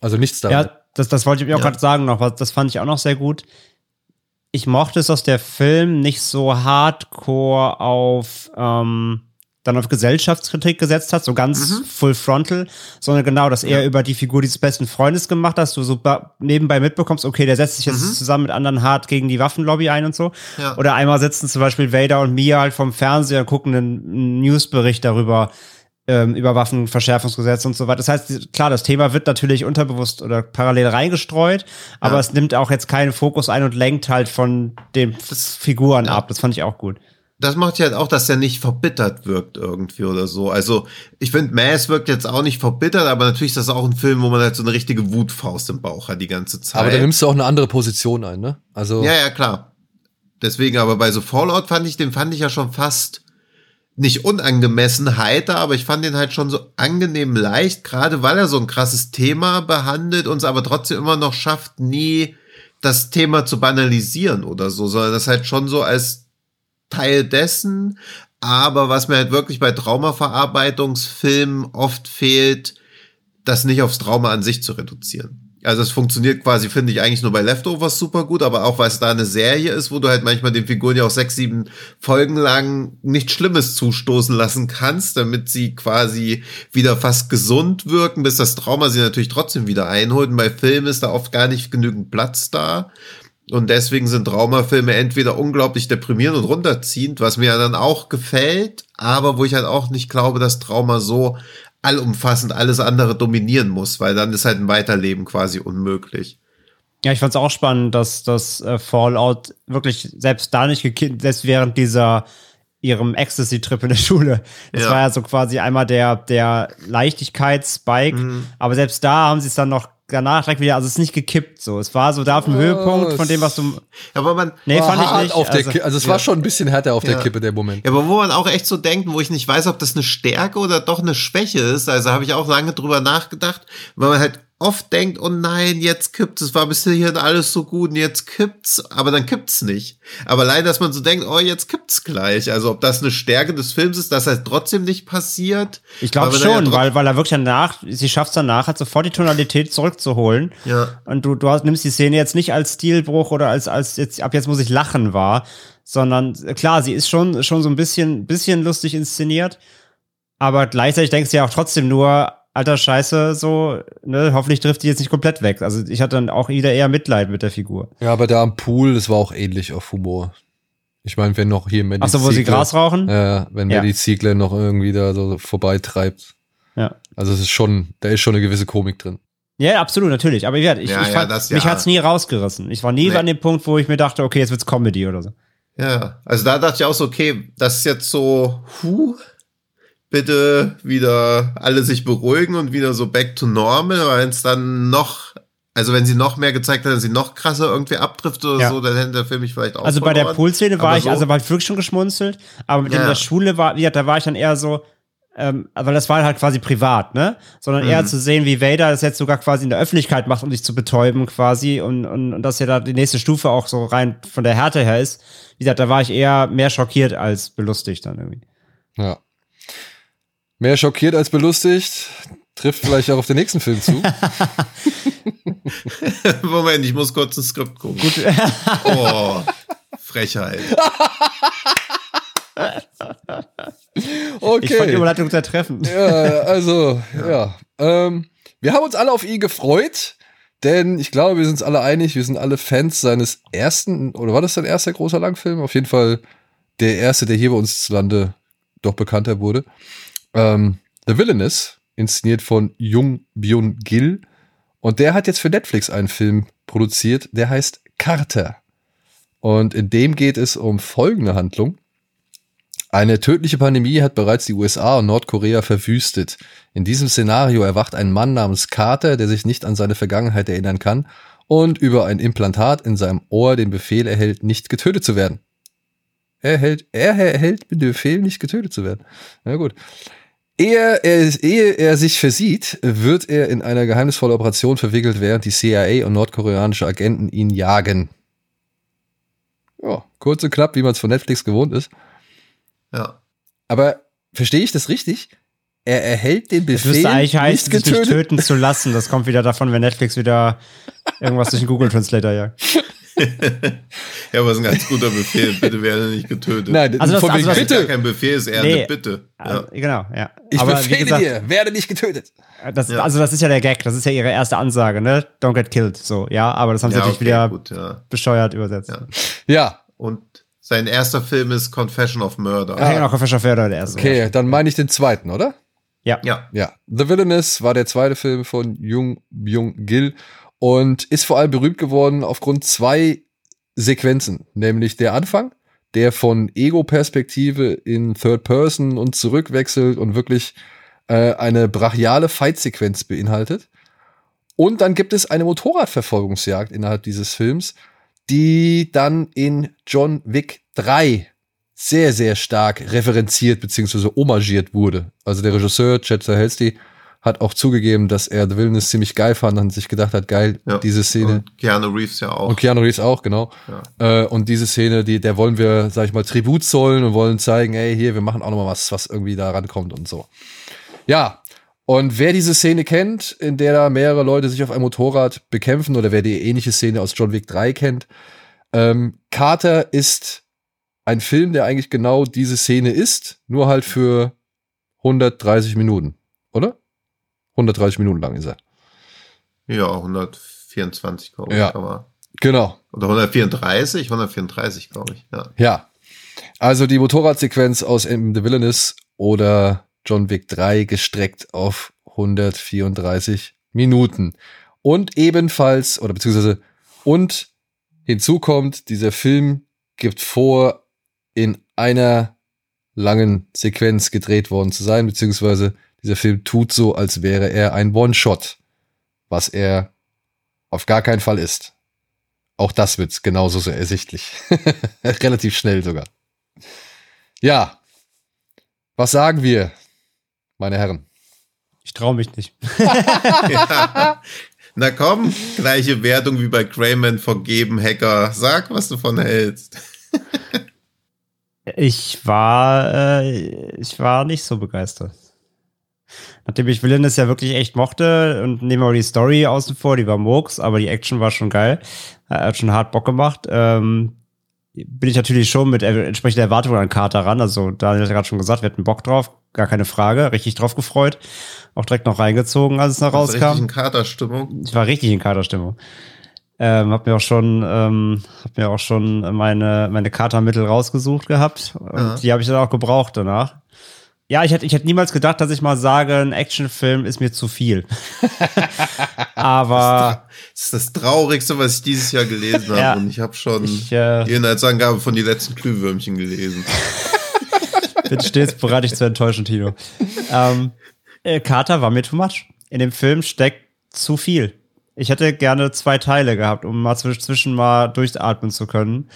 Also nichts daran. Ja, das, das wollte ich mir auch Ja. gerade sagen noch, was- das fand ich auch noch sehr gut. Ich mochte es, dass der Film nicht so hardcore auf ähm, dann auf Gesellschaftskritik gesetzt hat, so ganz Mhm. full frontal, sondern genau, dass er über die Figur dieses besten Freundes gemacht hat, dass du so nebenbei mitbekommst, okay, der setzt sich jetzt zusammen mit anderen hart gegen die Waffenlobby ein und so. Mhm. Ja. Oder einmal sitzen zum Beispiel Vader und Mia halt vom Fernseher und gucken einen Newsbericht darüber, ähm, über Waffenverschärfungsgesetz und so weiter. Das heißt, klar, das Thema wird natürlich unterbewusst oder parallel reingestreut, aber Ja. es nimmt auch jetzt keinen Fokus ein und lenkt halt von den Figuren ab. Das fand ich auch gut. das macht ja halt auch, dass er nicht verbittert wirkt irgendwie oder so. Also ich finde, Mass wirkt jetzt auch nicht verbittert, aber natürlich ist das auch ein Film, wo man halt so eine richtige Wutfaust im Bauch hat die ganze Zeit. aber da nimmst du auch eine andere Position ein, ne? Also, Ja, ja, klar. Deswegen, aber bei so Fallout fand ich, den fand ich ja schon fast nicht unangemessen heiter, aber ich fand den halt schon so angenehm leicht, gerade weil er so ein krasses Thema behandelt und es aber trotzdem immer noch schafft, nie das Thema zu banalisieren oder so, sondern das halt schon so als Teil dessen. Aber was mir halt wirklich bei Traumaverarbeitungsfilmen oft fehlt, das nicht aufs Trauma an sich zu reduzieren. Also es funktioniert quasi, finde ich, eigentlich nur bei Leftovers super gut, aber auch weil es da eine Serie ist, wo du halt manchmal den Figuren ja auch sechs, sieben Folgen lang nichts Schlimmes zustoßen lassen kannst, damit sie quasi wieder fast gesund wirken, bis das Trauma sie natürlich trotzdem wieder einholt. Und bei Filmen ist da oft gar nicht genügend Platz da. Und deswegen sind Traumafilme entweder unglaublich deprimierend und runterziehend, was mir dann auch gefällt, aber wo ich halt auch nicht glaube, dass Trauma so allumfassend alles andere dominieren muss, weil dann ist halt ein Weiterleben quasi unmöglich. Ja, ich fand es auch spannend, dass das äh, Fallout wirklich selbst da nicht gekippt, selbst während dieser ihrem Ecstasy-Trip in der Schule. Das Ja. war ja so quasi einmal der, der Leichtigkeitsspike, Mhm. aber selbst da haben sie es dann noch danach direkt wieder, also es ist nicht gekippt so. Es war so da auf dem Höhepunkt von dem, was du. Aber man, Nee, war fand ich hart nicht. Auf der also, also es war schon ein bisschen härter auf der Kippe, der Moment. Ja, aber wo man auch echt so denkt, wo ich nicht weiß, ob das eine Stärke oder doch eine Schwäche ist, also habe ich auch lange drüber nachgedacht, weil man halt oft denkt, oh nein, jetzt kippt's, es war bis hierhin alles so gut und jetzt kippt's, aber dann kippt's nicht. Aber leider, dass man so denkt, oh, jetzt kippt's gleich. Also ob das eine Stärke des Films ist, dass halt trotzdem nicht passiert. ich glaube schon, ja weil, weil er wirklich danach, sie schafft es danach, halt sofort die Tonalität zurückzuholen. Ja. Und du, du hast, nimmst die Szene jetzt nicht als Stilbruch oder als, als jetzt, ab jetzt muss ich lachen war, sondern klar, sie ist schon, schon so ein bisschen, bisschen lustig inszeniert. Aber gleichzeitig denkst du ja auch trotzdem nur, alter Scheiße, so, ne, hoffentlich trifft die jetzt nicht komplett weg. Also ich hatte dann auch wieder eher Mitleid mit der Figur. Ja, aber da am Pool, das war auch ähnlich auf Humor. Ich meine, wenn noch hier Mandy Ach so, wo sie Gras rauchen? Ja, wenn Ja. Mandy Ziegler noch irgendwie da so vorbeitreibt. Ja. Also es ist schon, da ist schon eine gewisse Komik drin. Ja, absolut, natürlich. Aber ich, Ja, ich ja, fand, das mich ja. hat's nie rausgerissen. Ich war nie Nee. an dem Punkt, wo ich mir dachte, okay, jetzt wird's Comedy oder so. Ja, also da dachte ich auch so, okay, das ist jetzt so, huh, bitte wieder alle sich beruhigen und wieder so back to normal, weil es dann noch, also wenn sie noch mehr gezeigt hat, dass sie noch krasser irgendwie abtrifft oder Ja. so, dann hätte der Film mich vielleicht auch Also bei der verloren. Poolszene war Aber ich, so- also war ich wirklich schon geschmunzelt, aber mit Ja. in der Schule war, ja, da war ich dann eher so, ähm, weil das war halt quasi privat, ne? Sondern Mhm. eher zu sehen, wie Vader das jetzt sogar quasi in der Öffentlichkeit macht, um sich zu betäuben quasi und, und, und dass ja da die nächste Stufe auch so rein von der Härte her ist. Wie gesagt, da war ich eher mehr schockiert als belustigt dann irgendwie. Ja. Mehr schockiert als belustigt. Trifft vielleicht auch auf den nächsten Film zu. Moment, ich muss kurz ins Skript gucken. Gut. oh, Frechheit. Okay. Ich fand die Überleitung sehr treffend. Ja, also, ja. Ähm, wir haben uns alle auf ihn gefreut, denn ich glaube, wir sind uns alle einig, wir sind alle Fans seines ersten, oder war das sein erster großer Langfilm? Auf jeden Fall der erste, der hier bei uns zu Lande doch bekannter wurde. Ähm, The Villainous, inszeniert von Jung Byun Gil. Und der hat jetzt für Netflix einen Film produziert, der heißt Carter. Und in dem geht es um folgende Handlung. Eine tödliche Pandemie hat bereits die USA und Nordkorea verwüstet. In diesem Szenario erwacht ein Mann namens Carter, der sich nicht an seine Vergangenheit erinnern kann und über ein Implantat in seinem Ohr den Befehl erhält, nicht getötet zu werden. Er erhält, er erhält den Befehl, nicht getötet zu werden. Na gut. Ehe er, ehe er sich versieht, wird er in eine geheimnisvolle Operation verwickelt, während die CIA und nordkoreanische Agenten ihn jagen. Ja, kurz und knapp, wie man es von Netflix gewohnt ist. Ja. Aber verstehe ich das richtig? Er erhält den Befehl, müsste eigentlich heißen, nicht getötet. töten zu lassen. Das kommt wieder davon, wenn Netflix wieder irgendwas durch den Google Translator jagt. Ja, aber es ist ein ganz guter Befehl. Bitte werde nicht getötet. Nein, Also das- also das- ist gar bitte, kein Befehl, es ist eher Nee. eine Bitte. Ja. Also, Genau, ja. ich Aber befehle gesagt, dir, werde nicht getötet. Das, Ja. Also das ist ja der Gag, das ist ja ihre erste Ansage, ne? Don't get killed, so, ja. Aber das haben sie Ja, natürlich okay, wieder gut, ja. bescheuert übersetzt. Ja. Ja, Und sein erster Film ist Confession of Murder. Ja, genau, Fischer Förder, der erste. okay, dann meine ich den zweiten, oder? Ja. Ja. Ja, The Villainous war der zweite Film von Jung Byung Gil und ist vor allem berühmt geworden aufgrund zwei Sequenzen, nämlich der Anfang, der von Ego-Perspektive in Third Person und zurückwechselt und wirklich äh, eine brachiale Fight-Sequenz beinhaltet. Und dann gibt es eine Motorradverfolgungsjagd innerhalb dieses Films, die dann in John Wick 3 sehr, sehr stark referenziert bzw. homagiert wurde. Also der Regisseur Chad Stahelski hat auch zugegeben, dass er The Villainous ziemlich geil fand und sich gedacht hat, geil, Ja. diese Szene. Und Keanu Reeves ja auch. Und Keanu Reeves auch, genau. Äh, und diese Szene, die, der wollen wir, sag ich mal, Tribut zollen und wollen zeigen, ey, hier, wir machen auch noch mal was, was irgendwie da rankommt und so. Ja. Und wer diese Szene kennt, in der da mehrere Leute sich auf einem Motorrad bekämpfen, oder wer die ähnliche Szene aus John Wick 3 kennt, ähm, Carter ist ein Film, der eigentlich genau diese Szene ist, nur halt für 130 Minuten, oder? 130 Minuten lang ist er. Ja, 124, glaube ich. Ja. Aber, Genau. oder 134? 134, glaube ich. Ja. Ja. Also die Motorradsequenz aus M The Villainous oder John Wick 3 gestreckt auf 134 Minuten. Und ebenfalls, oder beziehungsweise, und hinzu kommt, dieser Film gibt vor, in einer langen Sequenz gedreht worden zu sein, beziehungsweise dieser Film tut so, als wäre er ein One-Shot, was er auf gar keinen Fall ist. Auch das wird genauso so ersichtlich. Relativ schnell sogar. Ja. Was sagen wir, meine Herren? Ich traue mich nicht. ja. Na komm, gleiche Wertung wie bei Greyman vergeben, Hacker. Sag, was du von hältst. Ich war, äh, ich war nicht so begeistert. Nachdem ich Villainous ja wirklich echt mochte und nehmen wir die Story außen vor, die war Murks, aber die Action war schon geil. Hat schon hart Bock gemacht. Ähm, bin ich natürlich schon mit äh, entsprechender Erwartung an Carter ran. Also Daniel hat gerade schon gesagt, wir hatten Bock drauf, gar keine Frage, richtig drauf gefreut. Auch direkt noch reingezogen, als es noch ist richtig rauskam. in Katerstimmung. Ich war richtig in Kaderstimmung. Ähm, hab mir auch schon, ähm, hab mir auch schon meine, meine Katermittel rausgesucht gehabt. Und Ja. die habe ich dann auch gebraucht danach. Ja, ich hätte, ich hätte niemals gedacht, dass ich mal sage, ein Actionfilm ist mir zu viel. Aber Das ist das Traurigste, was ich dieses Jahr gelesen habe. Ja. Und ich habe schon Ich, äh, die Inhaltsangabe von die letzten Glühwürmchen gelesen. bin stets bereit, dich zu enttäuschen, Tino. Ähm, äh, Carter war mir too much. In dem Film steckt zu viel. Ich hätte gerne zwei Teile gehabt, um mal zwisch- zwischen mal durchatmen zu können.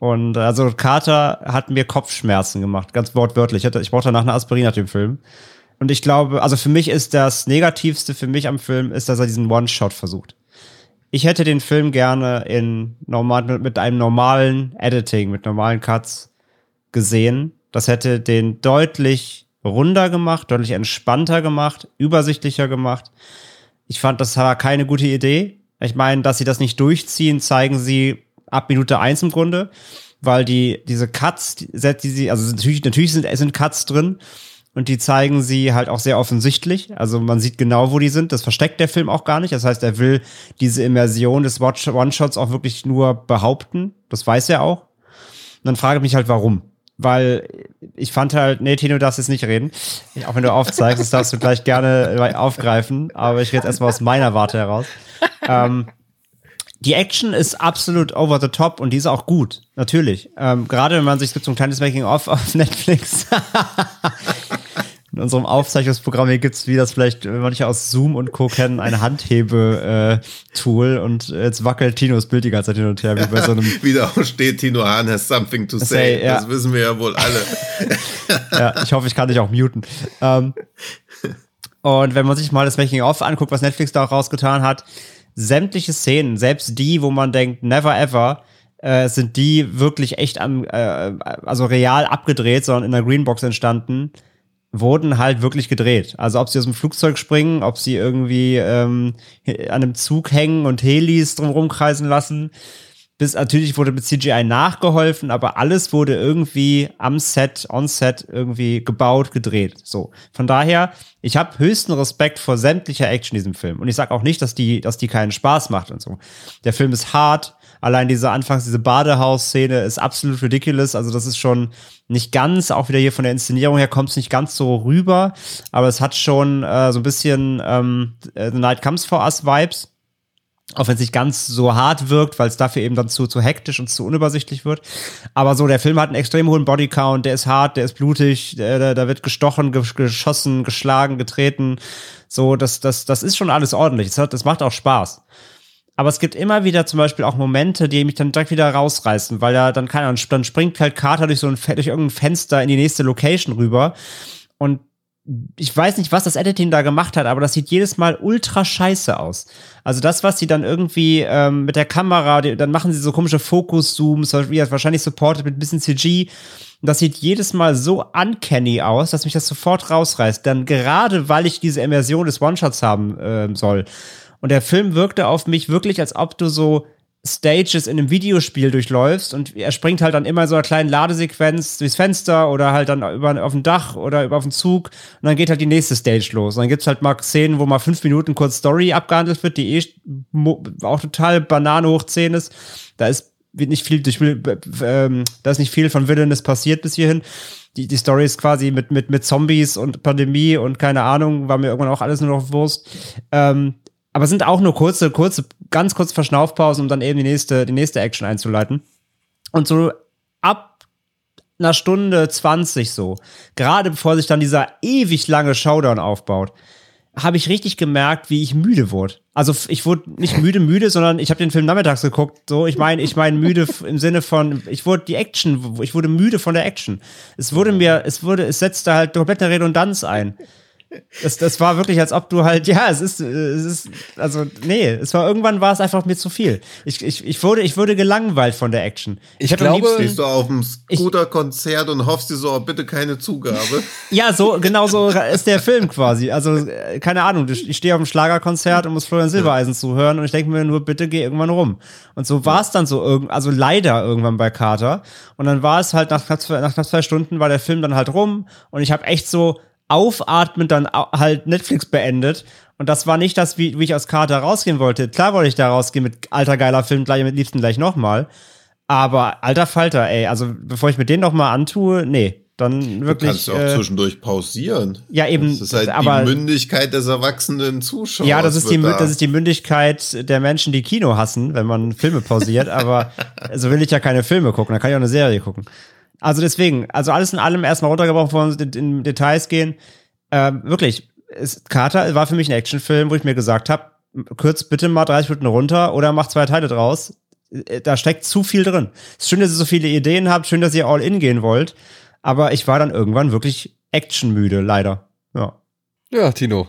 Und äh, also Carter hat mir Kopfschmerzen gemacht, ganz wortwörtlich. Ich, brauchte danach eine Aspirin nach dem Film. Und ich glaube, also für mich ist das Negativste für mich am Film, ist, dass er diesen One-Shot versucht. Ich hätte den Film gerne in normal, mit einem normalen Editing, mit normalen Cuts gesehen. Das hätte den deutlich runder gemacht, deutlich entspannter gemacht, übersichtlicher gemacht. Ich fand, das war keine gute Idee. Ich meine, dass sie das nicht durchziehen, zeigen sie ab Minute eins im Grunde, weil die, diese Cuts, die, die sie, also natürlich, natürlich sind, sind Cuts drin und die zeigen sie halt auch sehr offensichtlich. Also man sieht genau, wo die sind. Das versteckt der Film auch gar nicht. Das heißt, er will diese Immersion des One-Shots auch wirklich nur behaupten. Das weiß er auch. Und dann frage ich mich halt, warum. Weil ich fand halt, nee, Tino, du darfst jetzt nicht reden. Auch wenn du aufzeigst, das darfst du gleich gerne aufgreifen. Aber ich rede erstmal aus meiner Warte heraus. Ähm, die Action ist absolut over the top und die ist auch gut, natürlich. Ähm, gerade wenn man sich, es gibt so ein kleines Making-of auf Netflix. In unserem Aufzeichnungsprogramm hier gibt's, wie das vielleicht manche aus Zoom und Co. kennen, ein Handhebe-Tool und jetzt wackelt Tinos Bild die ganze Zeit hin und her, wie bei so einem Wie da auch steht, Tino Hahn has something to say. Say, ja. Das wissen wir ja wohl alle. ja, ich hoffe, ich kann dich auch muten. Ähm, und wenn man sich mal das Making-of anguckt, was Netflix da auch rausgetan hat, sämtliche Szenen, selbst die, wo man denkt, never ever, äh, sind die wirklich echt am, äh, also real abgedreht, sondern in der Greenbox entstanden, wurden halt wirklich gedreht. Also ob sie aus dem Flugzeug springen, ob sie irgendwie ähm, an einem Zug hängen und Helis drum rumkreisen lassen. Bis natürlich wurde mit CGI nachgeholfen, aber alles wurde irgendwie am Set, on Set irgendwie gebaut, gedreht. So. Von daher, ich habe höchsten Respekt vor sämtlicher Action in diesem Film. Und ich sage auch nicht, dass die, dass die keinen Spaß macht und so. Der Film ist hart. Allein diese Anfangs, diese Badehaus-Szene ist absolut ridiculous. Also das ist schon nicht ganz, auch wieder hier von der Inszenierung her kommt es nicht ganz so rüber. Aber es hat schon äh, so ein bisschen ähm, The Night Comes for Us Vibes auch wenn es nicht ganz so hart wirkt, weil es dafür eben dann zu, zu hektisch und zu unübersichtlich wird. Aber so, der Film hat einen extrem hohen Bodycount, der ist hart, der ist blutig, der, da wird gestochen, ge- geschossen, geschlagen, getreten. So, das, das, das ist schon alles ordentlich. Das, hat, das macht auch Spaß. Aber es gibt immer wieder zum Beispiel auch Momente, die mich dann direkt wieder rausreißen, weil er dann keine Ahnung, dann springt halt Carter durch so ein, durch irgendein Fenster in die nächste Location rüber und ich weiß nicht, was das Editing da gemacht hat, aber das sieht jedes Mal ultra scheiße aus. Also das, was sie dann irgendwie ähm, mit der Kamera, die, dann machen sie so komische Fokus-Zooms, wie- wahrscheinlich supported mit ein bisschen CG. Und das sieht jedes Mal so uncanny aus, dass mich das sofort rausreißt. Dann gerade, weil ich diese Immersion des One-Shots haben ähm, soll. Und der Film wirkte auf mich wirklich, als ob du so Stages in einem Videospiel durchläufst und er springt halt dann immer so einer kleinen Ladesequenz durchs Fenster oder halt dann über, auf dem Dach oder über auf den Zug und dann geht halt die nächste Stage los. Und dann gibt's halt mal Szenen, wo mal fünf Minuten kurz Story abgehandelt wird, die eh auch total Banane hoch 10 ist. Da ist nicht viel, will, ähm, da ist nicht viel von Villainous passiert bis hierhin. Die, die Story ist quasi mit, mit, mit Zombies und Pandemie und keine Ahnung, war mir irgendwann auch alles nur noch Wurst. Ähm, aber es sind auch nur kurze, kurze, ganz kurze Verschnaufpausen, um dann eben die nächste, die nächste Action einzuleiten. Und so ab einer Stunde 20 so, gerade bevor sich dann dieser ewig lange Showdown aufbaut, habe ich richtig gemerkt, wie ich müde wurde. Also ich wurde nicht müde, müde, sondern ich habe den Film nachmittags geguckt. So, ich meine, ich meine müde im Sinne von, ich wurde die Action, ich wurde müde von der Action. Es wurde mir, es wurde, es setzte halt komplett eine Redundanz ein. Das, das war wirklich, als ob du halt, ja, es ist, es ist, also, nee, es war, irgendwann war es einfach mir zu viel. Ich, ich, ich wurde, ich wurde gelangweilt von der Action. Ich am glaube- Stehst du auf dem Scooter-Konzert und hoffst dir so, oh, bitte keine Zugabe. Ja, so, genau so ist der Film quasi. Also, keine Ahnung, ich stehe auf dem Schlagerkonzert und muss Florian Silbereisen zuhören und ich denke mir nur, bitte geh irgendwann rum. Und so war es dann so, irgend, also leider irgendwann bei Carter. Und dann war es halt nach knapp, zwei, nach knapp zwei Stunden war der Film dann halt rum und ich habe echt so aufatmend dann halt Netflix beendet. Und das war nicht das, wie, wie ich aus Carter rausgehen wollte. Klar wollte ich da rausgehen mit alter geiler Film, gleich mit liebsten gleich nochmal. Aber alter Falter, ey, also bevor ich mir den noch mal antue, nee, dann Du wirklich. kannst du auch äh, zwischendurch pausieren. ja, eben, Das ist halt aber- die Mündigkeit des erwachsenen Zuschauers. ja, das ist, die, da- das ist die Mündigkeit der Menschen, die Kino hassen, wenn man Filme pausiert. aber so will ich ja keine Filme gucken, da kann ich auch eine Serie gucken. Also deswegen, also alles in allem erstmal runtergebrochen, bevor wir in, Details gehen. Ähm, wirklich, es, Carter war für mich ein Actionfilm, wo ich mir gesagt habe, kürzt bitte mal 30 Minuten runter oder macht zwei Teile draus. Äh, Da steckt zu viel drin. Es ist schön, dass ihr so viele Ideen habt, schön, dass ihr all in gehen wollt. Aber ich war dann irgendwann wirklich actionmüde, leider. Ja. Ja, Tino.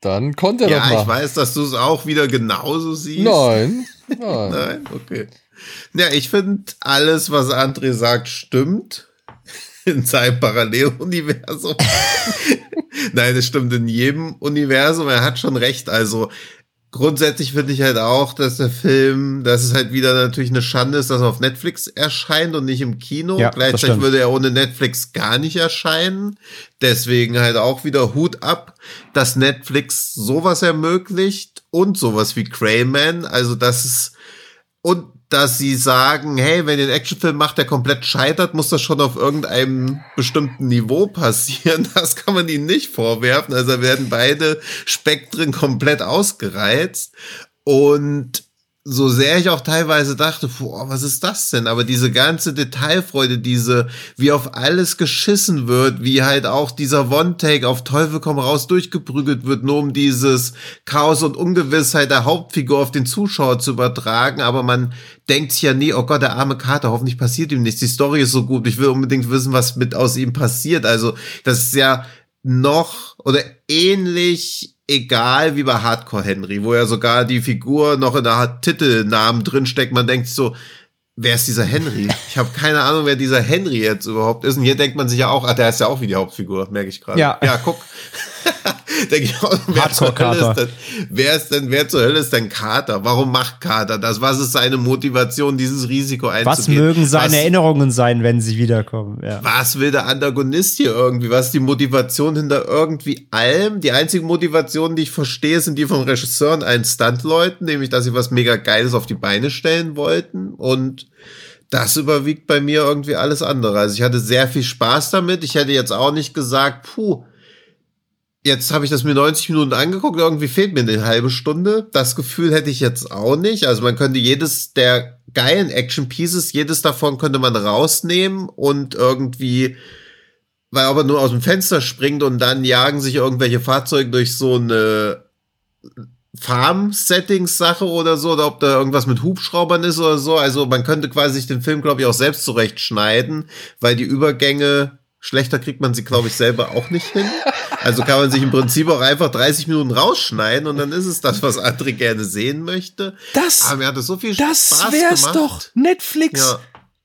Dann konnte er Ja, doch mal. ich weiß, dass du es auch wieder genauso siehst. Nein. Nein. Nein, okay. Ja, ich finde, alles, was André sagt, stimmt. In seinem Paralleluniversum. Nein, es stimmt in jedem Universum. Er hat schon recht. Also grundsätzlich finde ich halt auch, dass der Film, dass es halt wieder natürlich eine Schande ist, dass er auf Netflix erscheint und nicht im Kino. Ja, das Gleichzeitig würde er ohne Netflix gar nicht erscheinen. Deswegen halt auch wieder Hut ab, dass Netflix sowas ermöglicht und sowas wie Crayman. Also das ist und dass sie sagen, hey, wenn ihr einen Actionfilm macht, der komplett scheitert, muss das schon auf irgendeinem bestimmten Niveau passieren. Das kann man ihnen nicht vorwerfen. Also werden beide Spektren komplett ausgereizt. Und so sehr ich auch teilweise dachte, boah, was ist das denn? Aber diese ganze Detailfreude, diese, wie auf alles geschissen wird, wie halt auch dieser One-Take auf Teufel komm raus durchgeprügelt wird, nur um dieses Chaos und Ungewissheit der Hauptfigur auf den Zuschauer zu übertragen. Aber man denkt sich ja nie, oh Gott, der arme Kater, hoffentlich passiert ihm nichts. Die Story ist so gut, ich will unbedingt wissen, was mit aus ihm passiert. Also, das ist ja noch oder ähnlich egal wie bei Hardcore Henry, wo ja sogar die Figur noch in der Titelnamen drinsteckt. Man denkt so, wer ist dieser Henry? Ich habe keine Ahnung, wer dieser Henry jetzt überhaupt ist. Und hier denkt man sich ja auch, ah, der ist ja auch wie die Hauptfigur, merke ich gerade. Ja. ja, guck. Ich auch, wer zur, Hölle Hardcore-Kater. ist denn, wer ist denn, wer zur Hölle ist denn Kater? Warum macht Kater das? Was ist seine Motivation, dieses Risiko einzugehen? Was mögen seine Was- Erinnerungen sein, wenn sie wiederkommen? Ja. was will der Antagonist hier irgendwie? Was ist die Motivation hinter irgendwie allem? Die einzige Motivation, die ich verstehe, sind die vom Regisseur und allen Stuntleuten, nämlich, dass sie was mega Geiles auf die Beine stellen wollten und das überwiegt bei mir irgendwie alles andere. Also ich hatte sehr viel Spaß damit. Ich hätte jetzt auch nicht gesagt, puh, jetzt habe ich das mir 90 Minuten angeguckt, irgendwie fehlt mir eine halbe Stunde. Das Gefühl hätte ich jetzt auch nicht. Also man könnte jedes der geilen Action Pieces, jedes davon könnte man rausnehmen und irgendwie, weil er aber nur aus dem Fenster springt und dann jagen sich irgendwelche Fahrzeuge durch so eine Farm-Settings-Sache oder so, oder ob da irgendwas mit Hubschraubern ist oder so. Also man könnte quasi sich den Film, glaube ich, auch selbst zurechtschneiden, weil die Übergänge, schlechter kriegt man sie, glaube ich, selber auch nicht hin. Also kann man sich im Prinzip auch einfach 30 Minuten rausschneiden und dann ist es das, was André gerne sehen möchte. Das, Aber mir hat es so viel das Spaß wär's gemacht. doch. Netflix. Ja.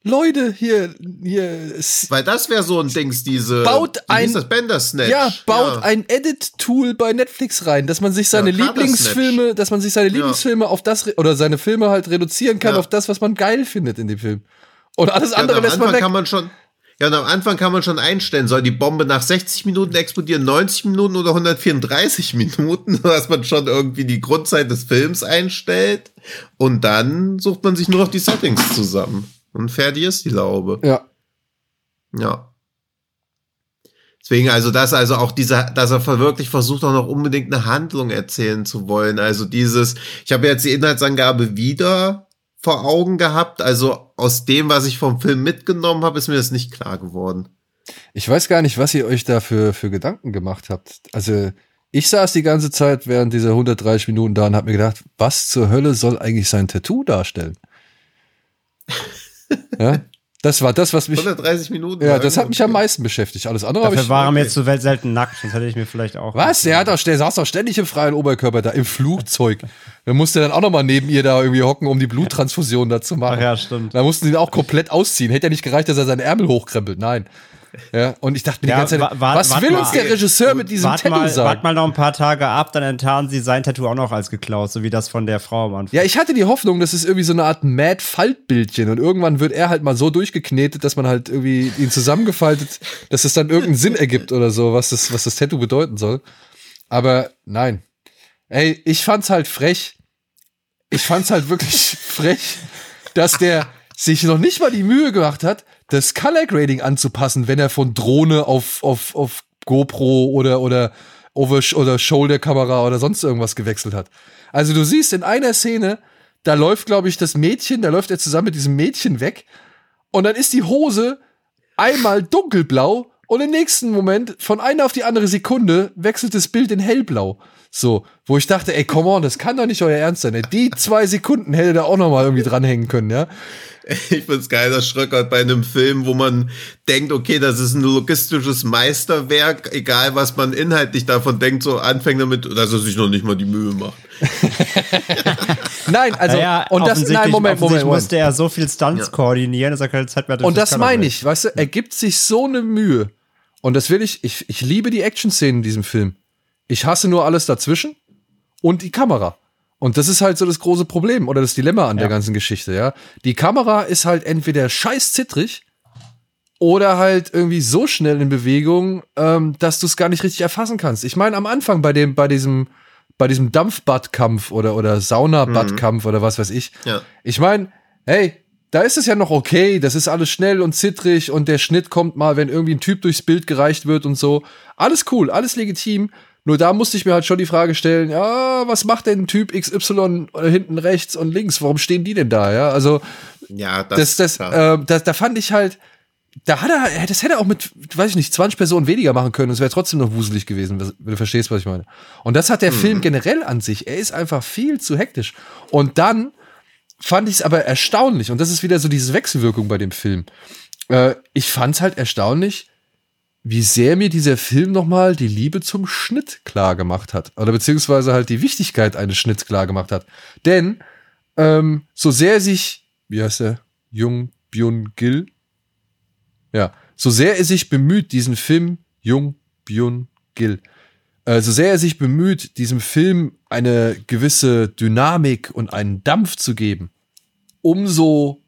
Leute, hier, hier, Weil das wäre so ein Dings, diese. Baut ein- das Bandersnatch. ja, baut Ja. ein Edit-Tool bei Netflix rein, dass man sich seine Ja, Lieblingsfilme, dass man sich seine Lieblingsfilme auf das oder seine Filme halt reduzieren kann Ja. auf das, was man geil findet in dem Film. Und alles Ja, andere am lässt man weg. kann man schon. Ja, und am Anfang kann man schon einstellen, soll die Bombe nach 60 Minuten explodieren, 90 Minuten oder 134 Minuten, dass man schon irgendwie die Grundzeit des Films einstellt. Und dann sucht man sich nur noch die Settings zusammen. Und fertig ist die Laube. ja. Ja. Deswegen, also das, also auch dieser, dass er wirklich versucht, auch noch unbedingt eine Handlung erzählen zu wollen. Also dieses, ich habe jetzt die Inhaltsangabe wieder vor Augen gehabt. Also aus dem, was ich vom Film mitgenommen habe, ist mir das nicht klar geworden. Ich weiß gar nicht, was ihr euch da für, für Gedanken gemacht habt. Also, ich saß die ganze Zeit während dieser 130 Minuten da und hab mir gedacht, was zur Hölle soll eigentlich sein Tattoo darstellen? ja, das war das, was mich. 130 Minuten. Ja, das hat mich am meisten beschäftigt. Alles andere habe Dafür ich. war er mir okay. zu Welt selten nackt, sonst hätte ich mir vielleicht auch. Was? Der hat doch, der saß doch ständig im freien Oberkörper da im Flugzeug. Da musste dann auch noch mal neben ihr da irgendwie hocken, um die Bluttransfusion da zu machen. Ach ja, stimmt. Da mussten sie ihn auch komplett ausziehen. Hätte ja nicht gereicht, dass er seine Ärmel hochkrempelt. Nein. Ja, und ich dachte mir die Ja, ganze Zeit, wa- wa- was wart will mal- uns der Regisseur mit diesem Wart Tattoo mal, sagen? wart mal noch ein paar Tage ab, dann enttarnen sie sein Tattoo auch noch als geklaut, so wie das von der Frau am Anfang. Ja, ich hatte die Hoffnung, das ist irgendwie so eine Art Mad-Faltbildchen und irgendwann wird er halt mal so durchgeknetet, dass man halt irgendwie ihn zusammengefaltet, dass es dann irgendeinen Sinn ergibt oder so, was das, was das Tattoo bedeuten soll. Aber nein. Ey, ich fand's halt frech. Ich fand's halt wirklich frech, dass der sich noch nicht mal die Mühe gemacht hat, das Color Grading anzupassen, wenn er von Drohne auf, auf, auf GoPro oder, oder Over oder Shoulder-Kamera oder sonst irgendwas gewechselt hat. Also du siehst in einer Szene, da läuft, glaube ich, das Mädchen, da läuft er zusammen mit diesem Mädchen weg und dann ist die Hose einmal dunkelblau und im nächsten Moment, von einer auf die andere Sekunde, wechselt das Bild in hellblau. So, wo ich dachte, ey, come on, das kann doch nicht euer Ernst sein. ey. Die zwei Sekunden hätte da auch noch mal irgendwie dranhängen können, ja. Ich find's geil, dass Schröckert bei einem Film, wo man denkt, okay, das ist ein logistisches Meisterwerk, egal was man inhaltlich davon denkt, so anfängt damit, dass er sich noch nicht mal die Mühe macht. Nein, also, Naja, und das, nein, Moment, Moment, Moment. musste er so viel Stunts Ja. koordinieren, dass er keine Zeit mehr hatte. Und fürs das meine ich, weißt du, er gibt sich so eine Mühe. Und das will ich, ich, ich liebe die Action-Szenen in diesem Film. Ich hasse nur alles dazwischen und die Kamera. Und das ist halt so das große Problem oder das Dilemma an der ganzen Geschichte, ja. Die Kamera ist halt entweder scheiß zittrig oder halt irgendwie so schnell in Bewegung, ähm, dass du es gar nicht richtig erfassen kannst. Ich meine, am Anfang bei dem, bei diesem, bei diesem Dampfbadkampf oder, oder Saunabadkampf oder was weiß ich, Ja. ich meine, hey, da ist es ja noch okay, das ist alles schnell und zittrig und der Schnitt kommt mal, wenn irgendwie ein Typ durchs Bild gereicht wird und so. Alles cool, alles legitim. Nur da musste ich mir halt schon die Frage stellen, ja, was macht denn Typ XY hinten rechts und links? Warum stehen die denn da? Ja, also Ja, das, das, das, äh, das, da fand ich halt, da hat er, das hätte er auch mit, weiß ich nicht, 20 Personen weniger machen können. Es wäre trotzdem noch wuselig gewesen, wenn du verstehst, was ich meine. Und das hat der Film generell an sich. Er ist einfach viel zu hektisch. Und dann fand ich es aber erstaunlich. Und das ist wieder so diese Wechselwirkung bei dem Film. Äh, ich fand es halt erstaunlich, wie sehr mir dieser Film nochmal die Liebe zum Schnitt klar gemacht hat. Oder beziehungsweise halt die Wichtigkeit eines Schnitts klar gemacht hat. Denn ähm, so sehr sich, wie heißt er, Jung Byun Gil, ja, so sehr er sich bemüht, diesen Film Jung Byun Gil, äh, so sehr er sich bemüht, diesem Film eine gewisse Dynamik und einen Dampf zu geben, umso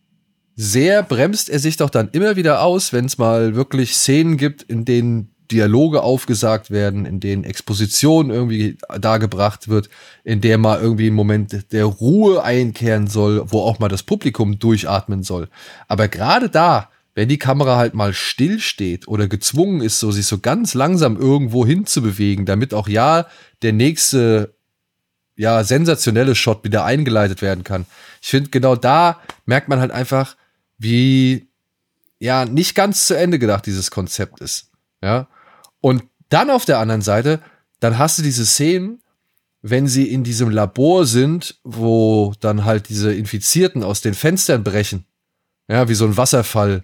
sehr bremst er sich doch dann immer wieder aus, wenn es mal wirklich Szenen gibt, in denen Dialoge aufgesagt werden, in denen Exposition irgendwie dargebracht wird, in der mal irgendwie ein Moment der Ruhe einkehren soll, wo auch mal das Publikum durchatmen soll. Aber gerade da, wenn die Kamera halt mal still steht oder gezwungen ist, so sich so ganz langsam irgendwo hinzubewegen, damit auch ja der nächste ja sensationelle Shot wieder eingeleitet werden kann. Ich finde genau da merkt man halt einfach, wie ja nicht ganz zu Ende gedacht dieses Konzept ist. Ja. Und dann auf der anderen Seite, dann hast du diese Szenen, wenn sie in diesem Labor sind, wo dann halt diese Infizierten aus den Fenstern brechen. Ja, wie so ein Wasserfall.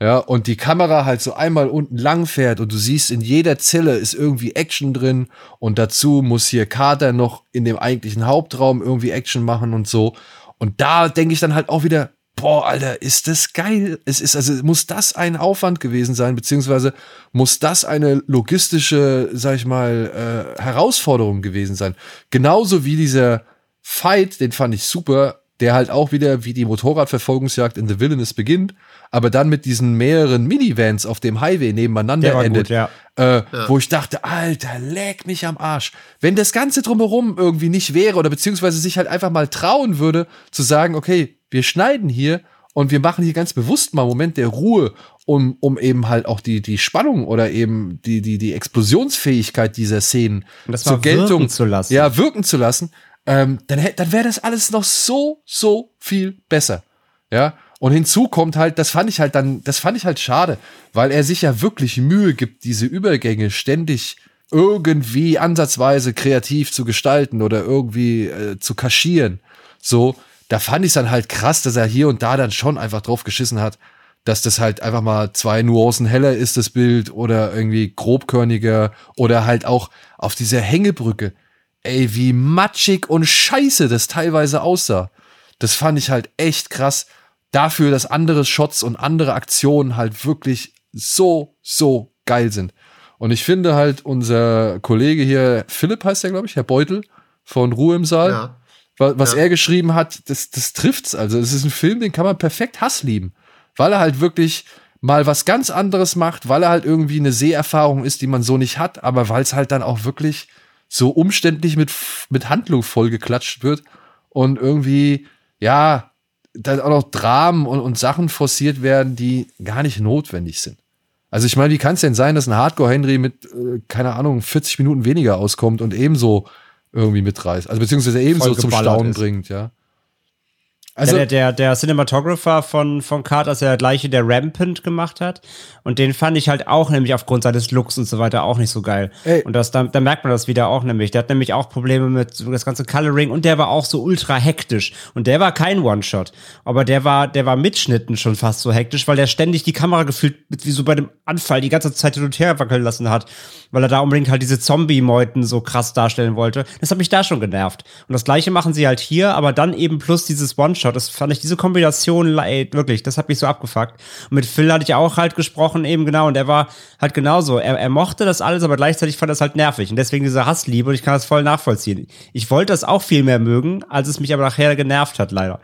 Ja, und die Kamera halt so einmal unten lang fährt und du siehst, in jeder Zelle ist irgendwie Action drin und dazu muss hier Carter noch in dem eigentlichen Hauptraum irgendwie Action machen und so. Und da denke ich dann halt auch wieder, boah, Alter, ist das geil. Es ist, also muss das ein Aufwand gewesen sein, beziehungsweise muss das eine logistische, sag ich mal, äh, Herausforderung gewesen sein. Genauso wie dieser Fight, den fand ich super, der halt auch wieder wie die Motorradverfolgungsjagd in The Villainous beginnt, aber dann mit diesen mehreren Minivans auf dem Highway nebeneinander Der war endet. gut, ja. Äh, Wo ich dachte, Alter, leck mich am Arsch. Wenn das Ganze drumherum irgendwie nicht wäre oder beziehungsweise sich halt einfach mal trauen würde, zu sagen, okay, wir schneiden hier und wir machen hier ganz bewusst mal einen Moment der Ruhe, um, um eben halt auch die, die Spannung oder eben die, die, die Explosionsfähigkeit dieser Szenen zur Geltung zu lassen. Ja, wirken zu lassen, ähm, dann, dann wäre das alles noch so, so viel besser. Ja. Und hinzu kommt halt, das fand ich halt dann, das fand ich halt schade, weil er sich ja wirklich Mühe gibt, diese Übergänge ständig irgendwie ansatzweise kreativ zu gestalten oder irgendwie äh, zu kaschieren. So, da fand ich es dann halt krass, dass er hier und da dann schon einfach drauf geschissen hat, dass das halt einfach mal zwei Nuancen heller ist, das Bild, oder irgendwie grobkörniger oder halt auch auf dieser Hängebrücke. Ey, wie matschig und scheiße das teilweise aussah. Das fand ich halt echt krass. Dafür, dass andere Shots und andere Aktionen halt wirklich so, so geil sind. Und ich finde halt, unser Kollege hier, Philipp heißt der, glaube ich, Herr Beutel von Ruhe im Saal, Ja. Wa- was Ja. er geschrieben hat, das, das trifft's. Also es ist ein Film, den kann man perfekt Hass lieben, weil er halt wirklich mal was ganz anderes macht, weil er halt irgendwie eine Seherfahrung ist, die man so nicht hat, aber weil es halt dann auch wirklich so umständlich mit, mit Handlung vollgeklatscht wird und irgendwie, ja, dann auch noch Dramen und, und Sachen forciert werden, die gar nicht notwendig sind. Also ich meine, wie kann es denn sein, dass ein Hardcore-Henry mit, äh, keine Ahnung, 40 Minuten weniger auskommt und ebenso irgendwie mitreißt? Also beziehungsweise ebenso zum Staunen bringt, ja. Also Also, der, der, der Cinematographer von, von Carter ist ja der gleiche, der Rampant gemacht hat. Und den fand ich halt auch nämlich aufgrund seines Looks und so weiter auch nicht so geil. Ey. Und das, da, da merkt man das wieder auch nämlich. Der hat nämlich auch Probleme mit das ganze Coloring und der war auch so ultra hektisch. Und der war kein One-Shot. Aber der war, der war mitschnitten schon fast so hektisch, weil der ständig die Kamera gefühlt wie so bei dem Anfall die ganze Zeit hin und her wackeln lassen hat. Weil er da unbedingt halt diese Zombie-Meuten so krass darstellen wollte. Das hat mich da schon genervt. Und das gleiche machen sie halt hier, aber dann eben plus dieses One-Shot. Das fand ich, diese Kombination, leid, wirklich, das hat mich so abgefuckt. Und mit Phil hatte ich auch halt gesprochen, eben genau, und er war halt genauso. Er, er mochte das alles, aber gleichzeitig fand er es halt nervig. Und deswegen diese Hassliebe, und ich kann das voll nachvollziehen. Ich wollte das auch viel mehr mögen, als es mich aber nachher genervt hat, leider.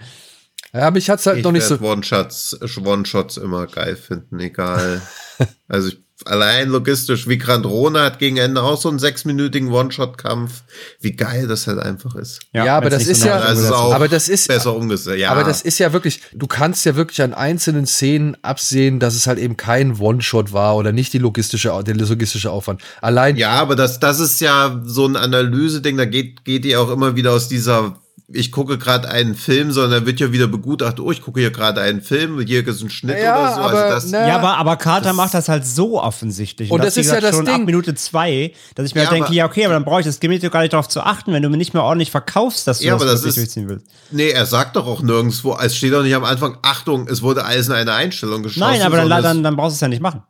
ja, mich hat's halt Ich noch nicht so. werde One-Shots One-Shots immer geil finden, egal. also ich, allein logistisch, wie Grand Rona hat gegen Ende auch so einen sechsminütigen One-Shot-Kampf. Wie geil das halt einfach ist. Ja, aber wenn's das ist so ja- auch aber das ist- besser umgesetzt. Ja, Aber das ist ja wirklich, du kannst ja wirklich an einzelnen Szenen absehen, dass es halt eben kein One-Shot war oder nicht die logistische, der logistische Aufwand. Allein, Ja, aber das, das ist ja so ein Analyse-Ding, da geht, geht ihr auch immer wieder aus dieser, ich gucke gerade einen Film, sondern da wird ja wieder begutachtet, oh, ich gucke hier gerade einen Film, hier ist ein Schnitt Ja, oder so. aber, also das, na, Ja, aber, aber Carter macht das halt so offensichtlich. Und das wie ist ja das schon Ding. ab Minute zwei, dass ich mir Ja, halt denke, aber- ja, okay, aber dann brauche ich das Gimmick doch gar nicht darauf zu achten, wenn du mir nicht mehr ordentlich verkaufst, dass du Ja, das, aber das ist- durchziehen willst. nee, er sagt doch auch nirgendwo, es steht doch nicht am Anfang, Achtung, es wurde alles in eine Einstellung geschossen. Nein, aber dann, dann, dann brauchst du es ja nicht machen.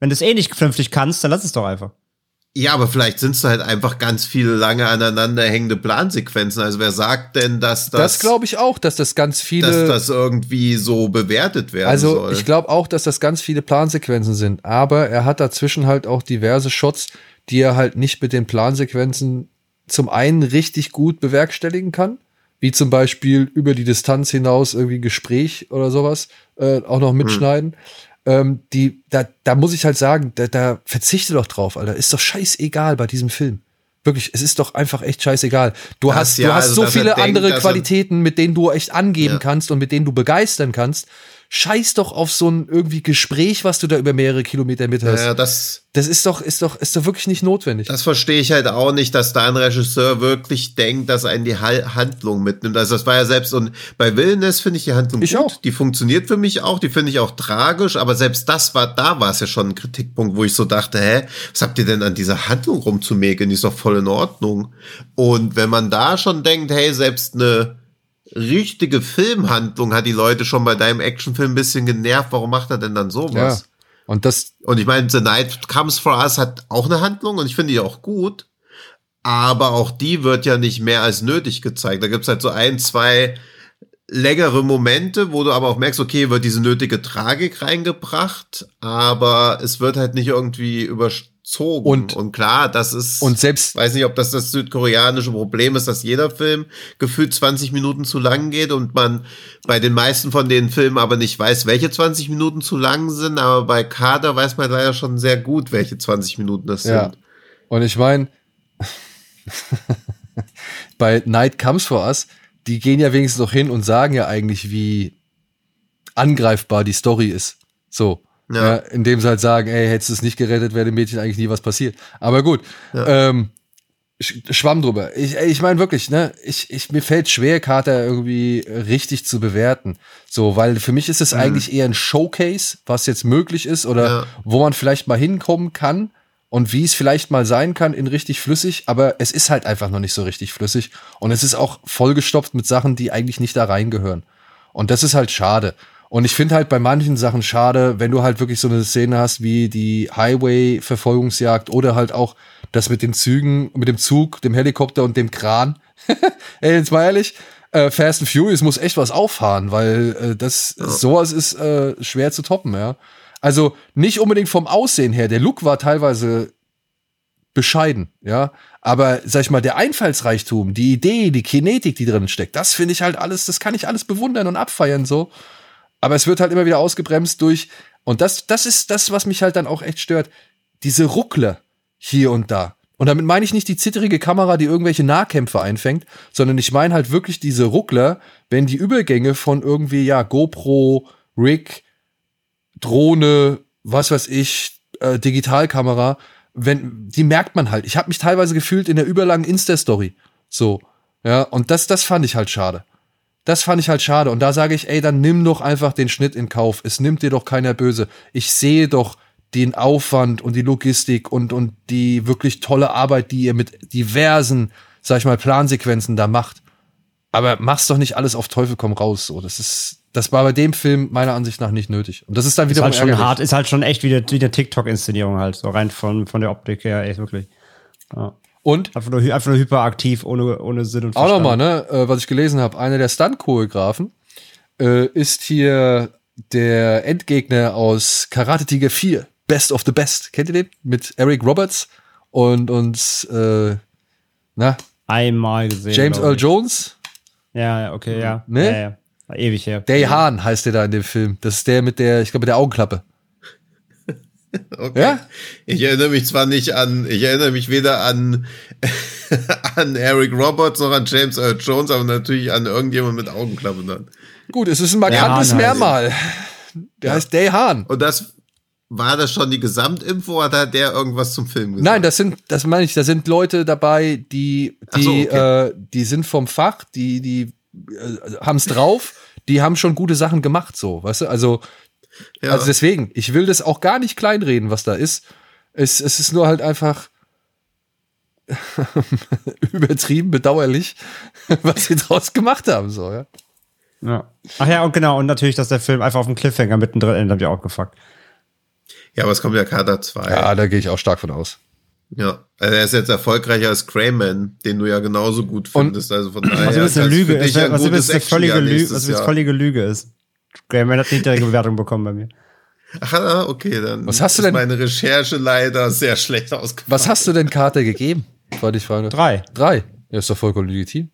Wenn du es eh nicht vernünftig kannst, dann lass es doch einfach. Ja, aber vielleicht sind es halt einfach ganz viele lange aneinander hängende Plansequenzen. Also wer sagt denn, dass das, das glaube ich auch, dass das ganz viele. dass das irgendwie so bewertet werden Also soll? ich glaube auch, dass das ganz viele Plansequenzen sind, aber er hat dazwischen halt auch diverse Shots, die er halt nicht mit den Plansequenzen zum einen richtig gut bewerkstelligen kann, wie zum Beispiel über die Distanz hinaus irgendwie Gespräch oder sowas äh, auch noch mitschneiden. Ähm, die, da, da muss ich halt sagen, da, da verzichte doch drauf, Alter. Ist doch scheißegal bei diesem Film. Wirklich, es ist doch einfach echt scheißegal. Du Das hast, ja, du hast also, so viele denkt, andere er- Qualitäten, mit denen du echt angeben Ja. kannst und mit denen du begeistern kannst. Scheiß doch auf so ein irgendwie Gespräch, was du da über mehrere Kilometer mithörst. ja, das, Das ist doch, ist doch, ist doch wirklich nicht notwendig. das verstehe ich halt auch nicht, dass da ein Regisseur wirklich denkt, dass einen die Handlung mitnimmt. Also das war ja selbst und bei Wilderness finde ich die Handlung Ich gut. auch. Die funktioniert für mich auch. Die finde ich auch tragisch. Aber selbst das war, da war es ja schon ein Kritikpunkt, wo ich so dachte, hä, was habt ihr denn an dieser Handlung rumzumäkeln? Die ist doch voll in Ordnung. Und wenn man da schon denkt, hey, selbst eine richtige Filmhandlung hat die Leute schon bei deinem Actionfilm ein bisschen genervt. Warum macht er denn dann ja. sowas? Und das, Und ich meine, The Night Comes For Us hat auch eine Handlung und ich finde die auch gut. Aber auch die wird ja nicht mehr als nötig gezeigt. Da gibt's halt so ein, zwei längere Momente, wo du aber auch merkst, okay, wird diese nötige Tragik reingebracht, aber es wird halt nicht irgendwie überzogen. Und- und klar, das ist. und selbst, weiß nicht, ob das das südkoreanische Problem ist, dass jeder Film gefühlt 20 Minuten zu lang geht und man bei den meisten von den Filmen aber nicht weiß, welche 20 Minuten zu lang sind, aber bei Kader weiß man leider schon sehr gut, welche 20 Minuten das ja. sind. Und ich meine, bei Night Comes For Us, die gehen ja wenigstens noch hin und sagen ja eigentlich, wie angreifbar die Story ist. So. Ja. Ja. indem sie halt sagen, ey, hättest du es nicht gerettet, wäre dem Mädchen eigentlich nie was passiert. Aber gut, ähm, Sch Schwamm drüber. Ich, ich meine wirklich, ne, ich, ich, mir fällt schwer, Carter irgendwie richtig zu bewerten. So, weil für mich ist es eigentlich eher ein Showcase, was jetzt möglich ist oder Ja. wo man vielleicht mal hinkommen kann und wie es vielleicht mal sein kann in richtig flüssig, aber es ist halt einfach noch nicht so richtig flüssig und es ist auch vollgestopft mit Sachen, die eigentlich nicht da reingehören. Und das ist halt schade. Und ich finde halt bei manchen Sachen schade, wenn du halt wirklich so eine Szene hast wie die Highway-Verfolgungsjagd oder halt auch das mit den Zügen, mit dem Zug, dem Helikopter und dem Kran. Ey, jetzt mal ehrlich, äh, Fast and Furious muss echt was auffahren, weil äh, das sowas ist äh, schwer zu toppen, ja. Also nicht unbedingt vom Aussehen her. Der Look war teilweise bescheiden, ja. Aber sag ich mal, der Einfallsreichtum, die Idee, die Kinetik, die drin steckt, das finde ich halt alles, das kann ich alles bewundern und abfeiern so. Aber es wird halt immer wieder ausgebremst durch, und das, das ist das, was mich halt dann auch echt stört, diese Ruckler hier und da. Und damit meine ich nicht die zitterige Kamera, die irgendwelche Nahkämpfe einfängt, sondern ich meine halt wirklich diese Ruckler, wenn die Übergänge von irgendwie, ja, GoPro, Rig, Drohne, was weiß ich, äh, Digitalkamera, wenn, die merkt man halt. Ich habe mich teilweise gefühlt in der überlangen Insta-Story. So. Ja, und das, das fand ich halt schade. Das fand ich halt schade. Und da sage ich, ey, dann nimm doch einfach den Schnitt in Kauf. Es nimmt dir doch keiner böse. Ich sehe doch den Aufwand und die Logistik und, und die wirklich tolle Arbeit, die ihr mit diversen, sag ich mal, Plansequenzen da macht. Aber mach's doch nicht alles auf Teufel komm raus. So, das ist, das war bei dem Film meiner Ansicht nach nicht nötig. Und das ist dann Ist wieder halt schon hart, ist halt schon echt wie eine, wie eine TikTok-Inszenierung halt, so rein von, von der Optik her, echt wirklich. Ja. Und Einfach nur, einfach nur hyperaktiv, ohne, ohne Sinn und auch Verstand. nochmal, ne, äh, was ich gelesen habe, einer der Stunt-Choreografen äh, ist hier der Endgegner aus Karate Tiger 4, Best of the Best. Kennt ihr den? Mit Eric Roberts und, und äh, na, Einmal gesehen. James Earl. Jones? Ja, okay, ja. Ne? Ja, ja. Ewig her. Day Hahn heißt der da in dem Film. Das ist der mit der, ich glaube, mit der Augenklappe. Okay. Ja? Ich erinnere mich zwar nicht an, ich erinnere mich weder an, an Eric Roberts noch an James Earl Jones, aber natürlich an irgendjemand mit Augenklappen dann. Gut, es ist ein markantes Mehrmal. Der heißt Day Hahn. Und das, war das schon die Gesamtinfo oder hat der irgendwas zum Film gesagt? Nein, das sind, das meine ich, da sind Leute dabei, die, die, so, okay. äh, die sind vom Fach, die, die äh, haben's drauf, die haben schon gute Sachen gemacht, so, weißt du? Also, ja. also deswegen, ich will das auch gar nicht kleinreden, was da ist. Es, es ist nur halt einfach übertrieben, bedauerlich, was sie draus gemacht haben, so, ja. Ja. Ach ja, und genau, und natürlich, dass der Film einfach auf dem Cliffhanger mittendrin endet, hab ich auch gefuckt. ja, aber es kommt ja Kater 2. Ja, da gehe ich auch stark von aus. Ja, also er ist jetzt erfolgreicher als Crayman, den du ja genauso gut Und- findest. also von daher Was übrigens ist eine Lüge ist, was übrigens eine völlige Lüge, was völlige Lüge ist. Graham hat nicht direkt Bewertung bekommen bei mir. Ach, ah, okay, dann Was hast du ist denn- meine Recherche leider sehr schlecht ausgefallen. Was hast du denn Carter gegeben? Wollte ich fragen. Drei. Drei. Ja, ist doch vollkommen legitim.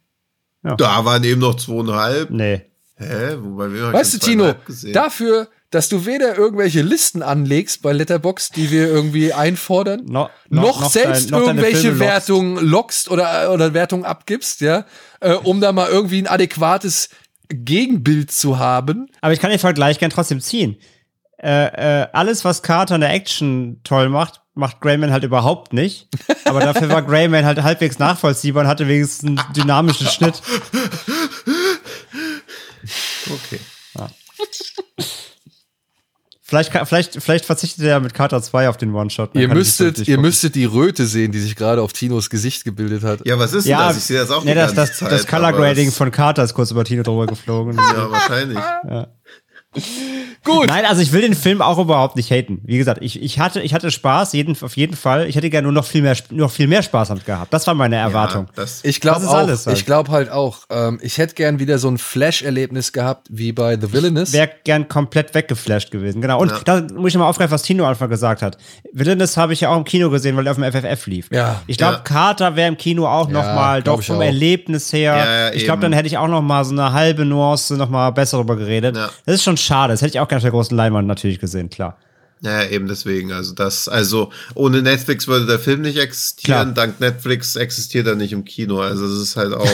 Da waren eben noch zweieinhalb. Nee. Hä? Wobei wir Weißt du, Tino, dafür, dass du weder irgendwelche Listen anlegst bei Letterbox, die wir irgendwie einfordern, No, noch, noch selbst dein- noch irgendwelche. Wertungen lockst oder, oder Wertungen abgibst, ja, äh, um da mal irgendwie ein adäquates Gegenbild zu haben. Aber ich kann den Vergleich gern trotzdem ziehen. Äh, äh, alles, was Carter in der Action toll macht, macht Grayman halt überhaupt nicht. Aber dafür war Grayman halt halbwegs nachvollziehbar und hatte wenigstens einen dynamischen Schnitt. Okay. Vielleicht, vielleicht, vielleicht verzichtet er mit Carter 2 auf den One-Shot. Dann Ihr müsstet, ihr gucken. müsstet die Röte sehen, die sich gerade auf Tinos Gesicht gebildet hat. Ja, was ist denn Ja, das? Ich sehe das auch ja, die das, ganze das, Zeit. das Color Grading von Carter ist kurz über Tino drüber geflogen. Ja, wahrscheinlich. Gut. Nein, also ich will den Film auch überhaupt nicht haten. Wie gesagt, ich, ich hatte, ich hatte Spaß, jeden, auf jeden Fall. Ich hätte gerne nur noch viel mehr, noch viel mehr Spaß damit gehabt. Das war meine Erwartung. Ja, das, Ich glaube auch, alles halt. ich glaube halt auch, ähm, ich hätte gern wieder so ein Flash-Erlebnis gehabt, wie bei The Villainous. Wäre gern komplett weggeflasht gewesen. Genau. Und Ja. da muss ich nochmal aufgreifen, was Tino Anfang gesagt hat. Villainous habe ich ja auch im Kino gesehen, weil er auf dem FFF lief. Ja. Ich glaube, Ja. Carter wäre im Kino auch Ja, noch mal glaub doch vom auch. Erlebnis her. Ja, ja, ich glaube, dann hätte ich auch noch mal so eine halbe Nuance noch mal besser darüber geredet. Ja. Das ist schon schade. Das hätte ich auch gerne auf der großen Leinwand natürlich gesehen, klar. ja, eben deswegen. Also das, also ohne Netflix würde der Film nicht existieren. Klar. Dank Netflix existiert er nicht im Kino. Also es ist halt auch.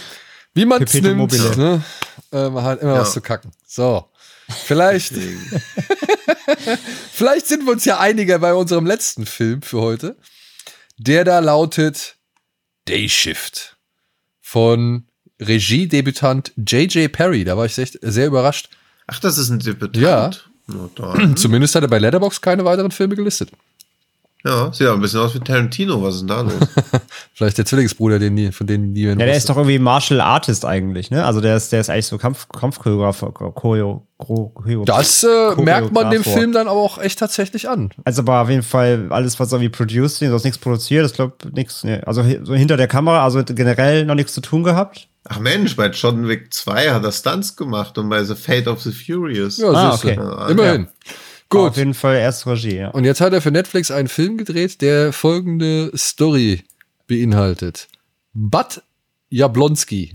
Wie man es nimmt, mobile. ne? äh, man hat immer Ja. was zu kacken. So. Vielleicht, vielleicht sind wir uns ja einiger bei unserem letzten Film für heute. Der da lautet Day Shift von Regiedebütant J.J. Perry. Da war ich echt sehr überrascht. Ach, das ist ein Debütant. Ja. Dann. Zumindest hat er bei Letterbox keine weiteren Filme gelistet. Ja, sieht aber ein bisschen aus wie Tarantino. Was ist denn da los? Vielleicht der Zwillingsbruder, den nie, von denen niemand Ja, der wusste. ist doch irgendwie Martial Artist eigentlich, ne? Also der ist, der ist eigentlich so Kampf, Kampfchoreograf, Choreo, Choreo, Das äh, merkt man dem. Film dann aber auch echt tatsächlich an. Also aber auf jeden Fall alles, was irgendwie produced, sonst nichts produziert, ich glaube nichts, ne. Also so hinter der Kamera, also generell noch nichts zu tun gehabt. Ach Mensch, bei John Wick 2 hat er Stunts gemacht und bei The Fate of the Furious. Ja, Ah, okay. Immerhin. Auf Gut. jeden Fall erst Regie, ja. Und jetzt hat er für Netflix einen Film gedreht, der folgende Story beinhaltet. Bud Jablonski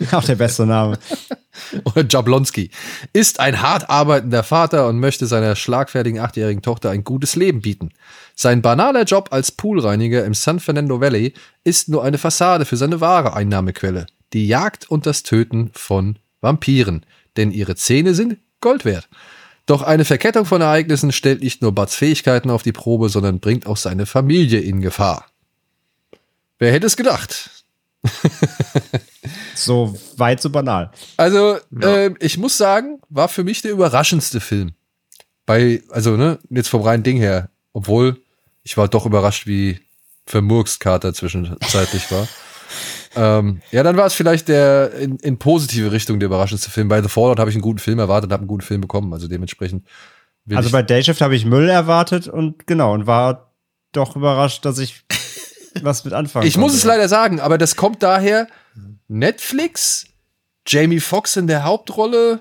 Auch der beste Name. oder Jablonski ist ein hart arbeitender Vater und möchte seiner schlagfertigen achtjährigen Tochter ein gutes Leben bieten. Sein banaler Job als Poolreiniger im San Fernando Valley ist nur eine Fassade für seine wahre Einnahmequelle. Die Jagd und das Töten von Vampiren. Denn ihre Zähne sind Gold wert. Doch eine Verkettung von Ereignissen stellt nicht nur Buds Fähigkeiten auf die Probe, sondern bringt auch seine Familie in Gefahr. Wer hätte es gedacht? So weit, so banal. Also, ähm, ich muss sagen, war für mich der überraschendste Film. Bei, also, ne, jetzt vom reinen Ding her. Obwohl, ich war doch überrascht, wie vermurkst Carter zwischenzeitlich war. ähm, ja, dann war es vielleicht der in, in positive Richtung der überraschendste Film. Bei The Fallout habe ich einen guten Film erwartet und habe einen guten Film bekommen. Also dementsprechend. Also bei Dayshift habe ich Müll erwartet und genau, und war doch überrascht, dass ich was mit anfangen Ich muss konnte. es leider sagen, aber das kommt daher, Netflix, Jamie Foxx in der Hauptrolle,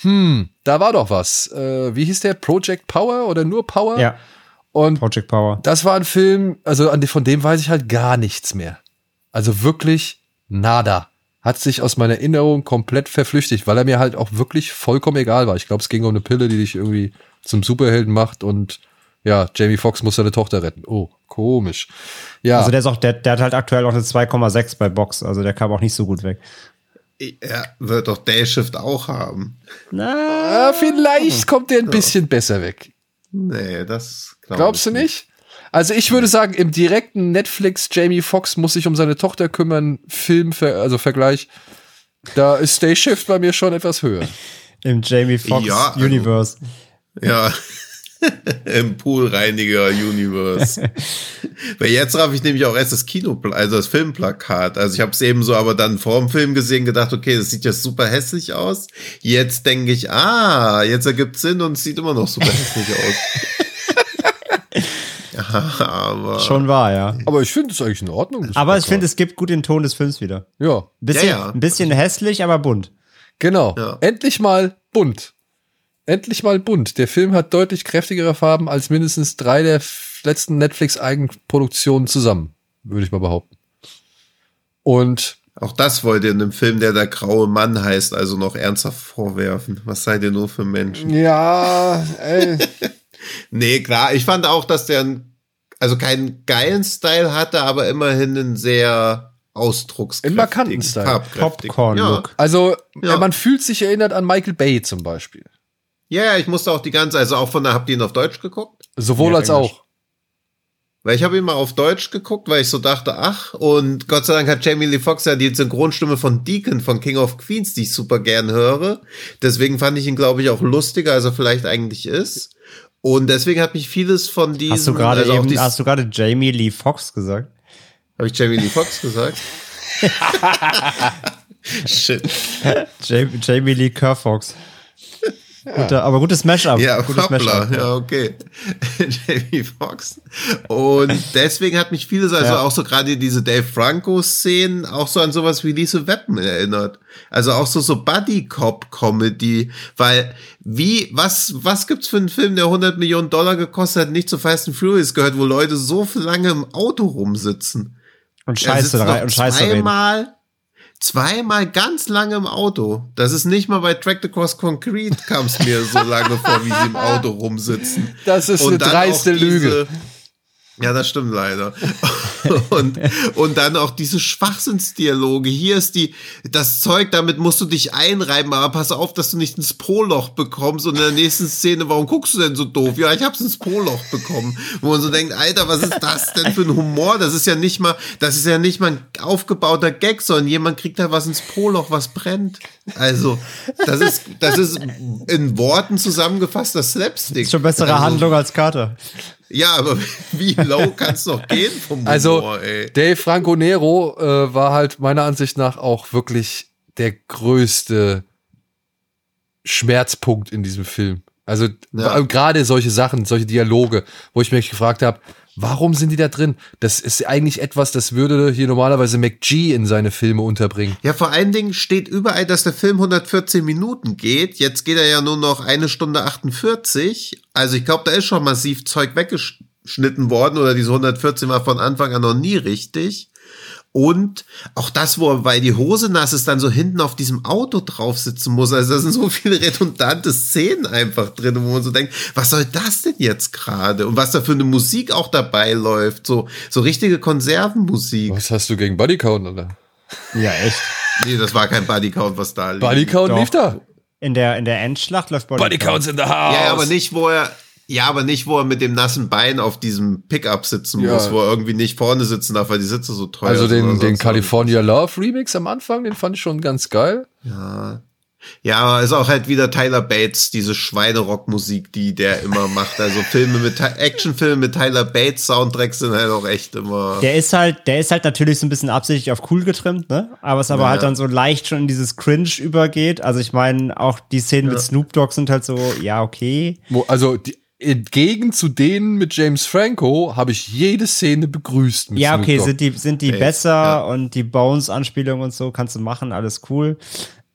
hm, da war doch was. Äh, wie hieß der? Project Power oder nur Power? Ja, Und Project Power. das war ein Film, also an, von dem weiß ich halt gar nichts mehr. Also wirklich nada. Hat sich aus meiner Erinnerung komplett verflüchtigt, weil er mir halt auch wirklich vollkommen egal war. Ich glaube, es ging um eine Pille, die dich irgendwie zum Superhelden macht und ja, Jamie Foxx muss seine Tochter retten. Oh, komisch. Ja. Also der ist auch, der, der hat halt aktuell auch eine 2,6 bei Box, also der kam auch nicht so gut weg. Ja, wird doch Dayshift auch haben. Ah, vielleicht kommt der ein bisschen besser weg. Nee, das glaub Glaubst du ich nicht? Also ich würde sagen, im direkten Netflix Jamie Foxx muss sich um seine Tochter kümmern, Film, also Vergleich. Da ist Stay Shift bei mir schon etwas höher. Im Jamie Foxx Ja, also- Universe. Ja. Im Poolreiniger-Universe. Weil jetzt raff ich nämlich auch erst das Kino, also das Filmplakat. Also ich habe es eben so aber dann vor dem Film gesehen, gedacht, okay, das sieht ja super hässlich aus. Jetzt denke ich, ah, jetzt ergibt Sinn und es sieht immer noch super hässlich aus. aber Schon wahr, ja. Aber ich finde es eigentlich in Ordnung. das Aber ich Plakat. finde, es gibt gut den Ton des Films wieder. Ja, Ein bisschen, Ja, ja. Ein bisschen hässlich, aber bunt. genau. Ja. Endlich mal bunt. Endlich mal bunt. Der Film hat deutlich kräftigere Farben als mindestens drei der f- letzten Netflix-Eigenproduktionen zusammen, würde ich mal behaupten. Und auch das wollt ihr in einem Film, der der graue Mann heißt, also noch ernsthaft vorwerfen. Was seid ihr nur für Menschen? ja, ey. Nee, klar, ich fand auch, dass der einen, also keinen geilen Style hatte, aber immerhin einen sehr ausdruckskräftigen, markanten Style. Popcorn-Look. Also, Ja. man fühlt sich erinnert an Michael Bay zum Beispiel. Ja, ja, ich musste auch die ganze, also auch von der, habt ihr ihn auf Deutsch geguckt? Sowohl Ja, als Englisch. auch. Weil ich habe ihn mal auf Deutsch geguckt, weil ich so dachte, ach, und Gott sei Dank hat Jamie Lee Foxx ja die Synchronstimme von Deacon von King of Queens, die ich super gern höre. Deswegen fand ich ihn, glaube ich, auch lustiger, als er vielleicht eigentlich ist. Und deswegen hat mich vieles von diesem, Hast du gerade also eben, hast du gerade Jamie Lee Foxx gesagt? Habe ich Jamie Lee Foxx gesagt? Shit. Jamie, Jamie Lee Kerfox. Guter, aber gutes Mashup. Ja, gutes hoppla, Mashup. ja, okay. Jamie Foxx. Und deswegen hat mich vieles, also Ja. auch so gerade diese Dave Franco-Szenen, auch so an sowas wie Lisa Weapon erinnert. Also auch so, so Buddy-Cop-Comedy, weil wie, was, was gibt's für einen Film, der 100 Millionen Dollar gekostet hat, nicht zu Fast and Furious gehört, wo Leute so lange im Auto rumsitzen? Und Scheiße, noch rein, und Scheiße reden. Zweimal, ganz lange im Auto. Das ist nicht mal bei Track Across Concrete kam es mir so lange vor, wie sie im Auto rumsitzen. Das ist eine dann auch dreiste Lüge. Ja, das stimmt leider. und, und dann auch diese Schwachsinnsdialoge. Hier ist die, das Zeug, damit musst du dich einreiben, aber pass auf, dass du nicht ins Po-Loch bekommst. Und in der nächsten Szene, warum guckst du denn so doof? Ja, ich hab's ins Po-Loch bekommen. Wo man so denkt, Alter, was ist das denn für ein Humor? Das ist ja nicht mal, das ist ja nicht mal ein aufgebauter Gag, sondern jemand kriegt da was ins Po-Loch, was brennt. Also, das ist, das ist in Worten zusammengefasst das Slapstick. Ist schon bessere also, Handlung als Carter. Ja, aber wie low kann's noch gehen vom Humor, Also, ey? Dave Franco Nero äh, war halt meiner Ansicht nach auch wirklich der größte Schmerzpunkt in diesem Film. Also Ja. gerade solche Sachen, solche Dialoge, wo ich mich gefragt habe, warum sind die da drin? Das ist eigentlich etwas, das würde hier normalerweise McG in seine Filme unterbringen. Ja, vor allen Dingen steht überall, dass der Film 114 Minuten geht. Jetzt geht er ja nur noch eine Stunde 48. Also ich glaube, da ist schon massiv Zeug weggeschnitten worden oder diese 114 war von Anfang an noch nie richtig. Und auch das, wo er, weil die Hose nass ist, dann so hinten auf diesem Auto drauf sitzen muss. Also da sind so viele redundante Szenen einfach drin, wo man so denkt, was soll das denn jetzt gerade? Und was da für eine Musik auch dabei läuft. So, so richtige Konservenmusik. Was hast du gegen Bodycount, oder? Ja, echt. Nee, das war kein Bodycount, was da lief. Bodycount Doch. lief da. In der, in der Endschlacht läuft Body Bodycounts in the house. Ja, aber nicht, wo er, ja, aber nicht, wo er mit dem nassen Bein auf diesem Pickup sitzen Ja. muss, wo er irgendwie nicht vorne sitzen darf, weil die Sitze so teuer Also sind. den, oder den sonst California Love Remix am Anfang, den fand ich schon ganz geil. Ja. Ja, aber ist auch halt wieder Tyler Bates, diese Schweinerock-Musik, die der immer macht. Also Filme mit, Actionfilme mit Tyler Bates Soundtracks sind halt auch echt immer. Der ist halt, der ist halt natürlich so ein bisschen absichtlich auf cool getrimmt, ne? Aber es aber Ja. halt dann so leicht schon in dieses Cringe übergeht. Also ich meine, auch die Szenen mit Snoop Dogg sind halt so, ja, okay. Wo, also die, entgegen zu denen mit James Franco habe ich jede Szene begrüßt. Mit Ja, okay, sind die, sind die Safe, besser ja. und die Bones-Anspielung und so kannst du machen, alles cool.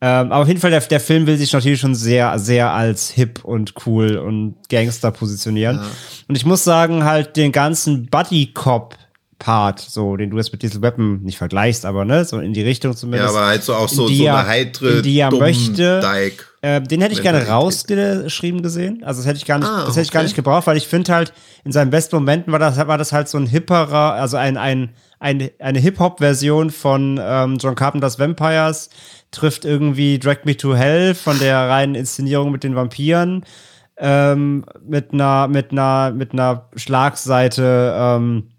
Ähm, aber auf jeden Fall, der, der Film will sich natürlich schon sehr, sehr als hip und cool und Gangster positionieren. Und ich muss sagen, halt den ganzen Buddy-Cop-Part, so, den du jetzt mit Diesel Weapon nicht vergleichst, aber ne, so in die Richtung ja, zumindest. aber halt so auch so, so er- eine heitere, die er möchte. Dyke. Äh, den hätte ich gerne er rausgeschrieben gesehen. Also das hätte ich gar nicht, Ah, das hätte ich gar nicht gebraucht, weil ich finde halt, in seinen besten Momenten war das, war das halt so ein hipperer, also ein, ein, ein, eine Hip-Hop-Version von ähm, John Carpenters Vampires, trifft irgendwie Drag Me to Hell von der reinen Inszenierung mit den Vampiren, ähm, mit einer, mit einer, mit einer Schlagseite, ähm,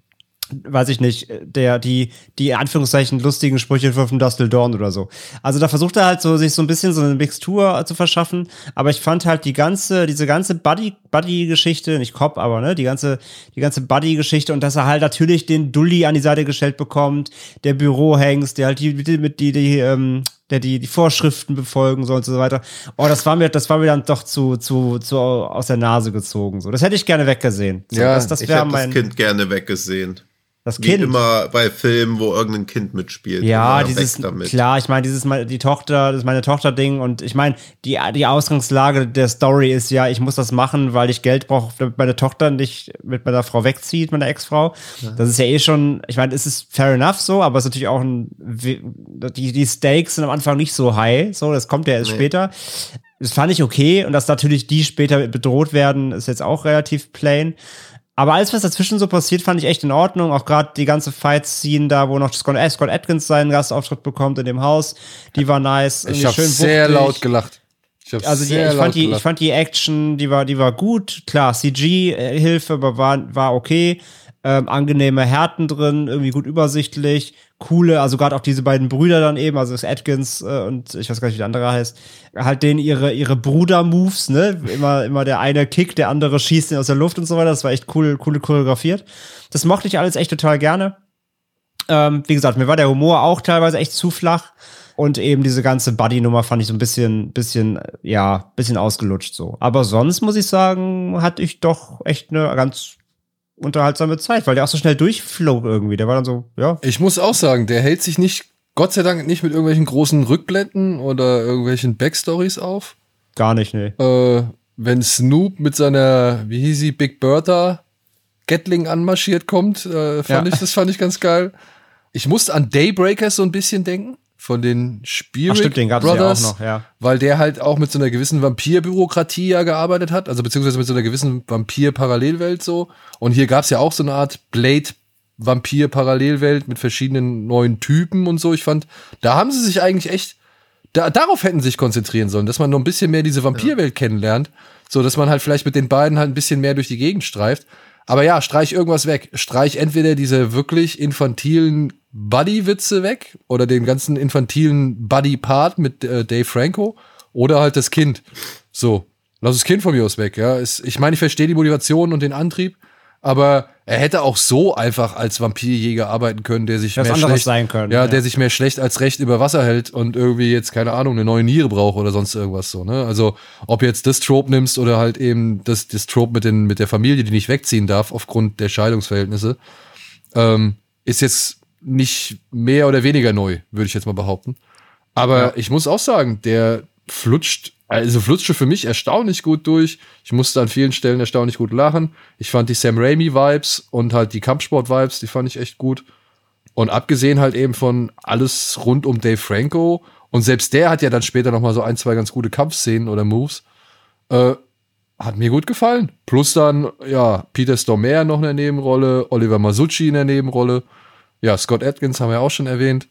weiß ich nicht, der, die, die in Anführungszeichen lustigen Sprüche von Dustle Dawn oder so. Also da versucht er halt so, sich so ein bisschen so eine Mixtur zu verschaffen, aber ich fand halt die ganze, diese ganze Buddy, Buddy-Geschichte, nicht Cop, aber ne, die ganze, die ganze Buddy-Geschichte und dass er halt natürlich den Dulli an die Seite gestellt bekommt, der Bürohengst, der halt die, die, die, die, die ähm, der die, die Vorschriften befolgen soll und so weiter. Oh, das war mir, das war mir dann doch zu, zu, zu aus der Nase gezogen. So, das hätte ich gerne weggesehen. So, Ja, das, das Ich hätte das mein, Kind gerne weggesehen. Das Wie Kind. immer bei Filmen, wo irgendein Kind mitspielt. Ja, Immer dieses, klar, ich meine, dieses, me- die Tochter, das ist meine Tochter-Ding und ich meine, die, die Ausgangslage der Story ist ja, ich muss das machen, weil ich Geld brauche, damit meine Tochter nicht mit meiner Frau wegzieht, meiner Ex-Frau. Das ist ja eh schon, ich meine, es ist fair enough so, aber es ist natürlich auch ein, die, die Stakes sind am Anfang nicht so high, so, das kommt ja erst später. Das fand ich okay und dass natürlich die später bedroht werden, ist jetzt auch relativ plain. Aber alles, was dazwischen so passiert, fand ich echt in Ordnung. Auch gerade die ganze Fight-Scene da, wo noch Scott, äh, Scott Atkins seinen Gastauftritt bekommt in dem Haus, die war nice. Ich habe sehr wuchtig. laut gelacht. Ich Also die, sehr ich, laut fand die, ich gelacht. fand die Action, die war, die war gut. Klar, CG-Hilfe, aber war, war okay. Ähm, angenehme Härten drin, irgendwie gut übersichtlich. Coole, also gerade auch diese beiden Brüder dann eben, also das Atkins äh, und ich weiß gar nicht, wie der andere heißt, halt denen ihre, ihre Bruder-Moves, ne? Immer, immer der eine kickt, der andere schießt ihn aus der Luft und so weiter. Das war echt cool, cool choreografiert. Das mochte ich alles echt total gerne. Ähm, wie gesagt, mir war der Humor auch teilweise echt zu flach. Und eben diese ganze Buddy-Nummer fand ich so ein bisschen, bisschen, ja, bisschen ausgelutscht so. Aber sonst muss ich sagen, hatte ich doch echt eine ganz unterhaltsame Zeit, weil der auch so schnell durchflog irgendwie. Der war dann so, ja, Ich muss auch sagen, der hält sich nicht, Gott sei Dank nicht mit irgendwelchen großen Rückblenden oder irgendwelchen Backstories auf. gar nicht, nee. Äh, wenn Snoop mit seiner, wie hieß sie, Big Bertha Gatling anmarschiert kommt, äh, fand Ja. ich, das fand ich ganz geil. Ich musste an Daybreakers so ein bisschen denken, von den Spirit Ach, stimmt, den gab's ja Brothers, auch noch, ja. weil der halt auch mit so einer gewissen Vampirbürokratie ja gearbeitet hat, also beziehungsweise mit so einer gewissen Vampir-Parallelwelt so. Und hier gab's ja auch so eine Art Blade Vampir-Parallelwelt mit verschiedenen neuen Typen und so. Ich fand, da haben sie sich eigentlich echt, da, darauf hätten sie sich konzentrieren sollen, dass man noch ein bisschen mehr diese Vampirwelt kennenlernt, so dass man halt vielleicht mit den beiden halt ein bisschen mehr durch die Gegend streift. Aber ja, streich irgendwas weg. Streich entweder diese wirklich infantilen Buddy-Witze weg oder den ganzen infantilen Buddy-Part mit äh, Dave Franco oder halt das Kind. So, lass das Kind von mir aus weg. Ja, ist, ich meine, ich verstehe die Motivation und den Antrieb, Aber er hätte auch so einfach als Vampirjäger arbeiten können, der sich Was mehr schlecht, sein können, ja, ja. der sich mehr schlecht als recht über Wasser hält und irgendwie jetzt keine Ahnung eine neue Niere braucht oder sonst irgendwas so. Ne? Also ob jetzt das Trope nimmst oder halt eben das das Trope mit den mit der Familie, die nicht wegziehen darf aufgrund der Scheidungsverhältnisse, ähm, ist jetzt nicht mehr oder weniger neu, würde ich jetzt mal behaupten. Aber ich muss auch sagen, der flutscht, also flutschte für mich erstaunlich gut durch. Ich musste an vielen Stellen erstaunlich gut lachen. Ich fand die Sam Raimi-Vibes und halt die Kampfsport-Vibes, die fand ich echt gut. Und abgesehen halt eben von alles rund um Dave Franco. Und selbst der hat ja dann später noch mal so ein, zwei ganz gute Kampfszenen oder Moves. Äh, hat mir gut gefallen. Plus dann, ja, Peter Stormare noch in der Nebenrolle, Oliver Masucci in der Nebenrolle. Ja, Scott Atkins haben wir auch schon erwähnt.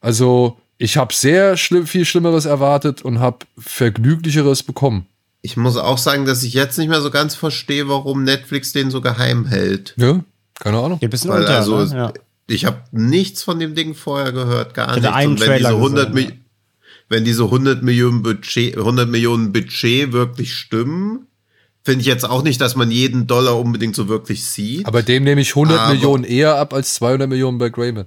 Also, ich habe sehr schlimm, viel Schlimmeres erwartet und habe Vergnüglicheres bekommen. Ich muss auch sagen, dass ich jetzt nicht mehr so ganz verstehe, warum Netflix den so geheim hält. Ja, keine Ahnung. Geht ein bisschen Weil unter, also, ne? ja. ich habe nichts von dem Ding vorher gehört, gar nichts. einen Und wenn diese 100 gesehen, Mi- wenn diese 100 Millionen Budget, 100 Millionen Budget wirklich stimmen, finde ich jetzt auch nicht, dass man jeden Dollar unbedingt so wirklich sieht. Aber dem nehme ich 100 Aber- Millionen eher ab als 200 Millionen bei Grayman.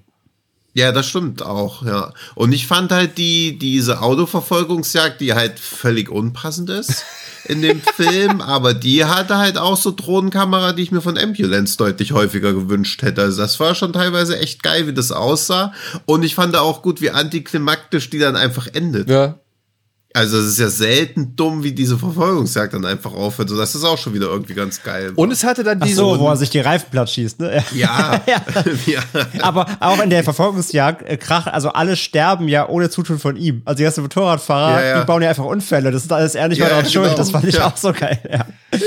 Ja, das stimmt auch, ja. Und ich fand halt die, diese Autoverfolgungsjagd, die halt völlig unpassend ist in dem Film, aber die hatte halt auch so Drohnenkamera, die ich mir von Ambulance deutlich häufiger gewünscht hätte. Also das war schon teilweise echt geil, wie das aussah. Und ich fand auch gut, wie antiklimaktisch die dann einfach endet. Ja. Also es ist ja selten dumm, wie diese Verfolgungsjagd dann einfach aufhört. So, das ist auch schon wieder irgendwie ganz geil. Und es hatte dann Ach diese. so, wo er sich die Reifen platt schießt, ne? ja. ja. Aber auch in der Verfolgungsjagd, äh, Krach, also alle sterben ja ohne Zutun von ihm. Also die ganzen Motorradfahrer, Ja, ja. die bauen ja einfach Unfälle. Das ist alles nicht Ja, mal daran ja, schuld. genau. Das fand ich Ja. auch so geil. Ja.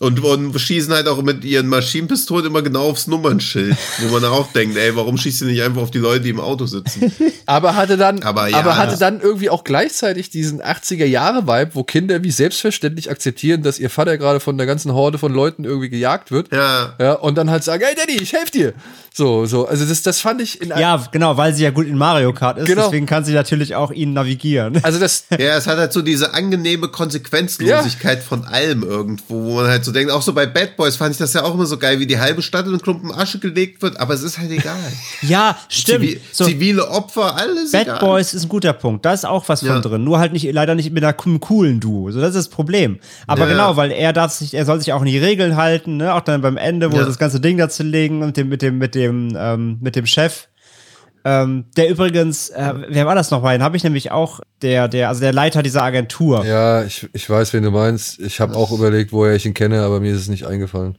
Und, und schießen halt auch mit ihren Maschinenpistolen immer genau aufs Nummernschild, wo man auch denkt, ey, warum schießt ihr nicht einfach auf die Leute, die im Auto sitzen? Aber hatte dann, Aber aber, ja. hatte dann irgendwie auch gleichzeitig diesen 80er Jahre Vibe, wo Kinder wie selbstverständlich akzeptieren, dass ihr Vater gerade von der ganzen Horde von Leuten irgendwie gejagt wird. Ja. Ja, und dann halt sagen, hey Daddy, ich helfe dir. So, so. Also das, das fand ich in ja, genau, weil sie ja gut in Mario Kart ist. Genau. Deswegen kann sie natürlich auch ihn navigieren. Also das, Ja, es hat halt so diese angenehme Konsequenzlosigkeit von allem irgendwo, wo man halt so denkt, auch so bei Bad Boys fand ich das ja auch immer so geil, wie die halbe Stadt in Klumpen Asche gelegt wird, aber es ist halt egal. Ja, stimmt. Zivi So, Zivile Opfer, alles Bad egal. Boys ist ein guter Punkt. Da ist auch was Ja. von drin. Nur halt nicht, leider nicht mit einer coolen Duo. So, das ist das Problem. Aber Ja. genau, weil er darf sich, er soll sich auch an die Regeln halten, ne? Auch dann beim Ende, wo Ja. das ganze Ding dazu legen und dem, mit dem, mit dem, ähm, mit dem Chef. Ähm, der übrigens, äh, wer war das noch bei? Den habe ich nämlich auch, der, der, also der Leiter dieser Agentur. ja, ich, ich weiß, wen du meinst. Ich habe auch überlegt, woher ich ihn kenne, aber mir ist es nicht eingefallen.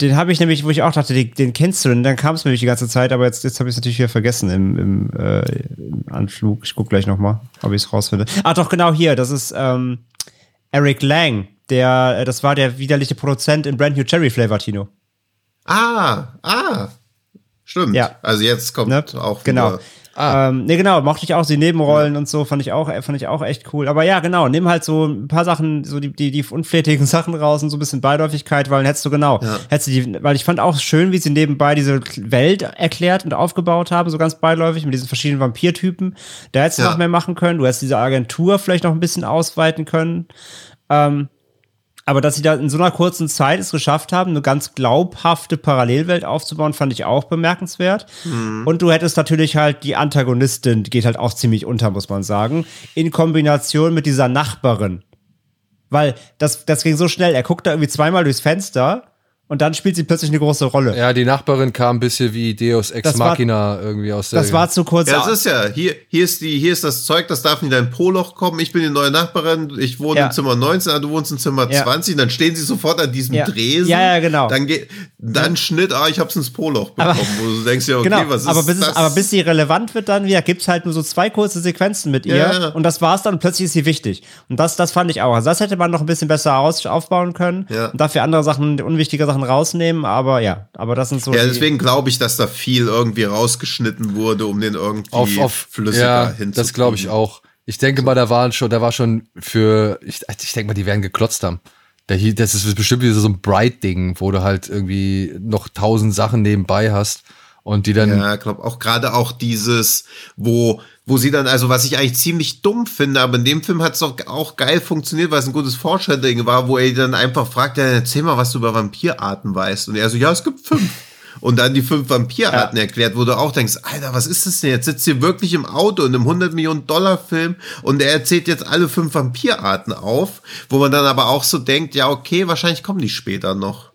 Den habe ich nämlich, wo ich auch dachte, den, den kennst du. Und dann kam es nämlich die ganze Zeit, aber jetzt, jetzt habe ich es natürlich wieder vergessen im, im, äh, im Anflug. Ich guck gleich nochmal, ob ich es rausfinde. Ah, doch, genau hier. Das ist ähm, Eric Lang. Der, äh, das war der widerliche Produzent in Brand New Cherry Flavor, Tino. Ah, ah. Stimmt. Ja. Also jetzt kommt Ne? auch Genau. wieder. Ah. Ähm, nee, genau, mochte ich auch die Nebenrollen und so, fand ich auch, fand ich auch echt cool. Aber ja, genau, nimm halt so ein paar Sachen, so die, die, die unflätigen Sachen raus und so ein bisschen Beiläufigkeit, weil dann hättest du genau, Ja. hättest du die, weil ich fand auch schön, wie sie nebenbei diese Welt erklärt und aufgebaut haben, so ganz beiläufig mit diesen verschiedenen Vampirtypen. Da hättest du Ja. noch mehr machen können. Du hättest diese Agentur vielleicht noch ein bisschen ausweiten können. Ähm, aber dass sie da in so einer kurzen Zeit es geschafft haben, eine ganz glaubhafte Parallelwelt aufzubauen, fand ich auch bemerkenswert. Und du hättest natürlich halt die Antagonistin, die geht halt auch ziemlich unter, muss man sagen, in Kombination mit dieser Nachbarin. Weil das, das ging so schnell. Er guckt da irgendwie zweimal durchs Fenster und dann spielt sie plötzlich eine große Rolle. Ja, die Nachbarin kam ein bisschen wie Deus Ex Das war- Machina irgendwie aus der. Das war zu kurz. Ja, das ist ja, hier, hier ist die, hier ist das Zeug, das darf nicht in dein Poloch kommen. Ich bin die neue Nachbarin, ich wohne Ja. im Zimmer 19, ah, du wohnst im Zimmer Ja. 20, dann stehen sie sofort an diesem Ja. Dresen. Ja, ja, genau. Dann geht, dann Schnitt, ah, ich hab's ins Poloch bekommen, Aber- wo du denkst ja, okay, genau, was ist aber bis, das? es, aber bis sie relevant wird dann wieder, gibt's halt nur so zwei kurze Sequenzen mit ihr und das war's dann und plötzlich ist sie wichtig. Und das, das fand ich auch. Also das hätte man noch ein bisschen besser aufbauen können Ja. und dafür andere Sachen, unwichtige Sachen rausnehmen, aber ja, aber das sind so ja, deswegen glaube ich, dass da viel irgendwie rausgeschnitten wurde, um den irgendwie auf, auf flüssiger ja, hinzukriegen. das glaube ich auch. Ich denke mal, da waren schon, da war schon für, ich, ich denke mal, die werden geklotzt haben. Da hier, das ist bestimmt wieder so ein Bright-Ding, wo du halt irgendwie noch tausend Sachen nebenbei hast Und die dann, Ja, glaube auch gerade auch dieses, wo, wo sie dann, also was ich eigentlich ziemlich dumm finde, aber in dem Film hat es doch auch geil funktioniert, weil es ein gutes Foreshadowing war, wo er dann einfach fragt, ja, erzähl mal, was du über Vampirarten weißt. Und er so, ja, es gibt fünf. Und dann die fünf Vampirarten erklärt, wo du auch denkst, Alter, was ist das denn? Jetzt sitzt hier wirklich im Auto in einem 100 Millionen Dollar Film und er erzählt jetzt alle fünf Vampirarten auf, wo man dann aber auch so denkt, ja, okay, wahrscheinlich kommen die später noch.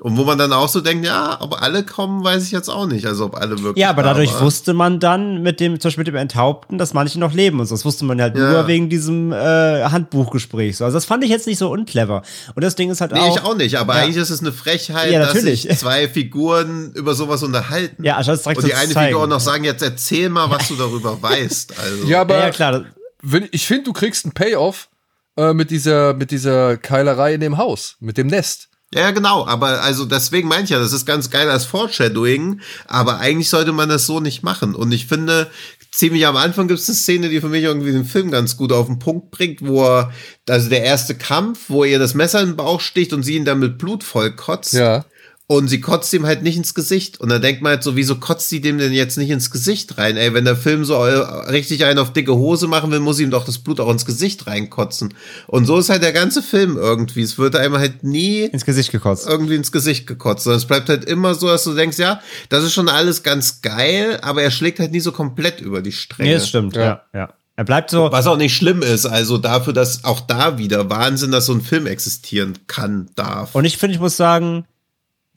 Und wo man dann auch so denkt, ja, ob alle kommen, weiß ich jetzt auch nicht. Also ob alle wirklich. Ja, aber da dadurch waren. wusste man dann mit dem, zum Beispiel mit dem Enthaupten, dass manche noch leben und so. Das wusste man halt Ja. nur wegen diesem äh, Handbuchgespräch. So. Also das fand ich jetzt nicht so unclever. Und das Ding ist halt Nee, auch. ich auch nicht, aber Ja. eigentlich ist es eine Frechheit, Ja, dass sich zwei Figuren über sowas unterhalten. Ja, anstatt es direkt Und die eine zeigen. Figur auch noch sagen, jetzt erzähl mal, was du darüber weißt. Also. ja, aber Ja, ja, klar. wenn, ich finde, du kriegst einen Payoff äh, mit dieser, mit dieser Keilerei in dem Haus, mit dem Nest. Ja, genau, aber also deswegen meine ich ja, das ist ganz geil als Foreshadowing, aber eigentlich sollte man das so nicht machen. Und ich finde, ziemlich am Anfang gibt es eine Szene, die für mich irgendwie den Film ganz gut auf den Punkt bringt, wo er, also der erste Kampf, wo ihr das Messer in den Bauch sticht und sie ihn dann mit Blut voll kotzt. Ja. Und sie kotzt ihm halt nicht ins Gesicht. Und dann denkt man halt so, wieso kotzt sie dem denn jetzt nicht ins Gesicht rein? Ey, wenn der Film so äh, richtig einen auf dicke Hose machen will, muss ihm doch das Blut auch ins Gesicht reinkotzen. Und so ist halt der ganze Film irgendwie. Es wird einem halt nie Ins Gesicht gekotzt. irgendwie ins Gesicht gekotzt. Sondern es bleibt halt immer so, dass du denkst, ja, das ist schon alles ganz geil, aber er schlägt halt nie so komplett über die Stränge. Nee, das stimmt. Ja. Ja. ja, Er bleibt so. Was auch nicht schlimm ist, also dafür, dass auch da wieder Wahnsinn, dass so ein Film existieren kann, darf. Und ich finde, ich muss sagen,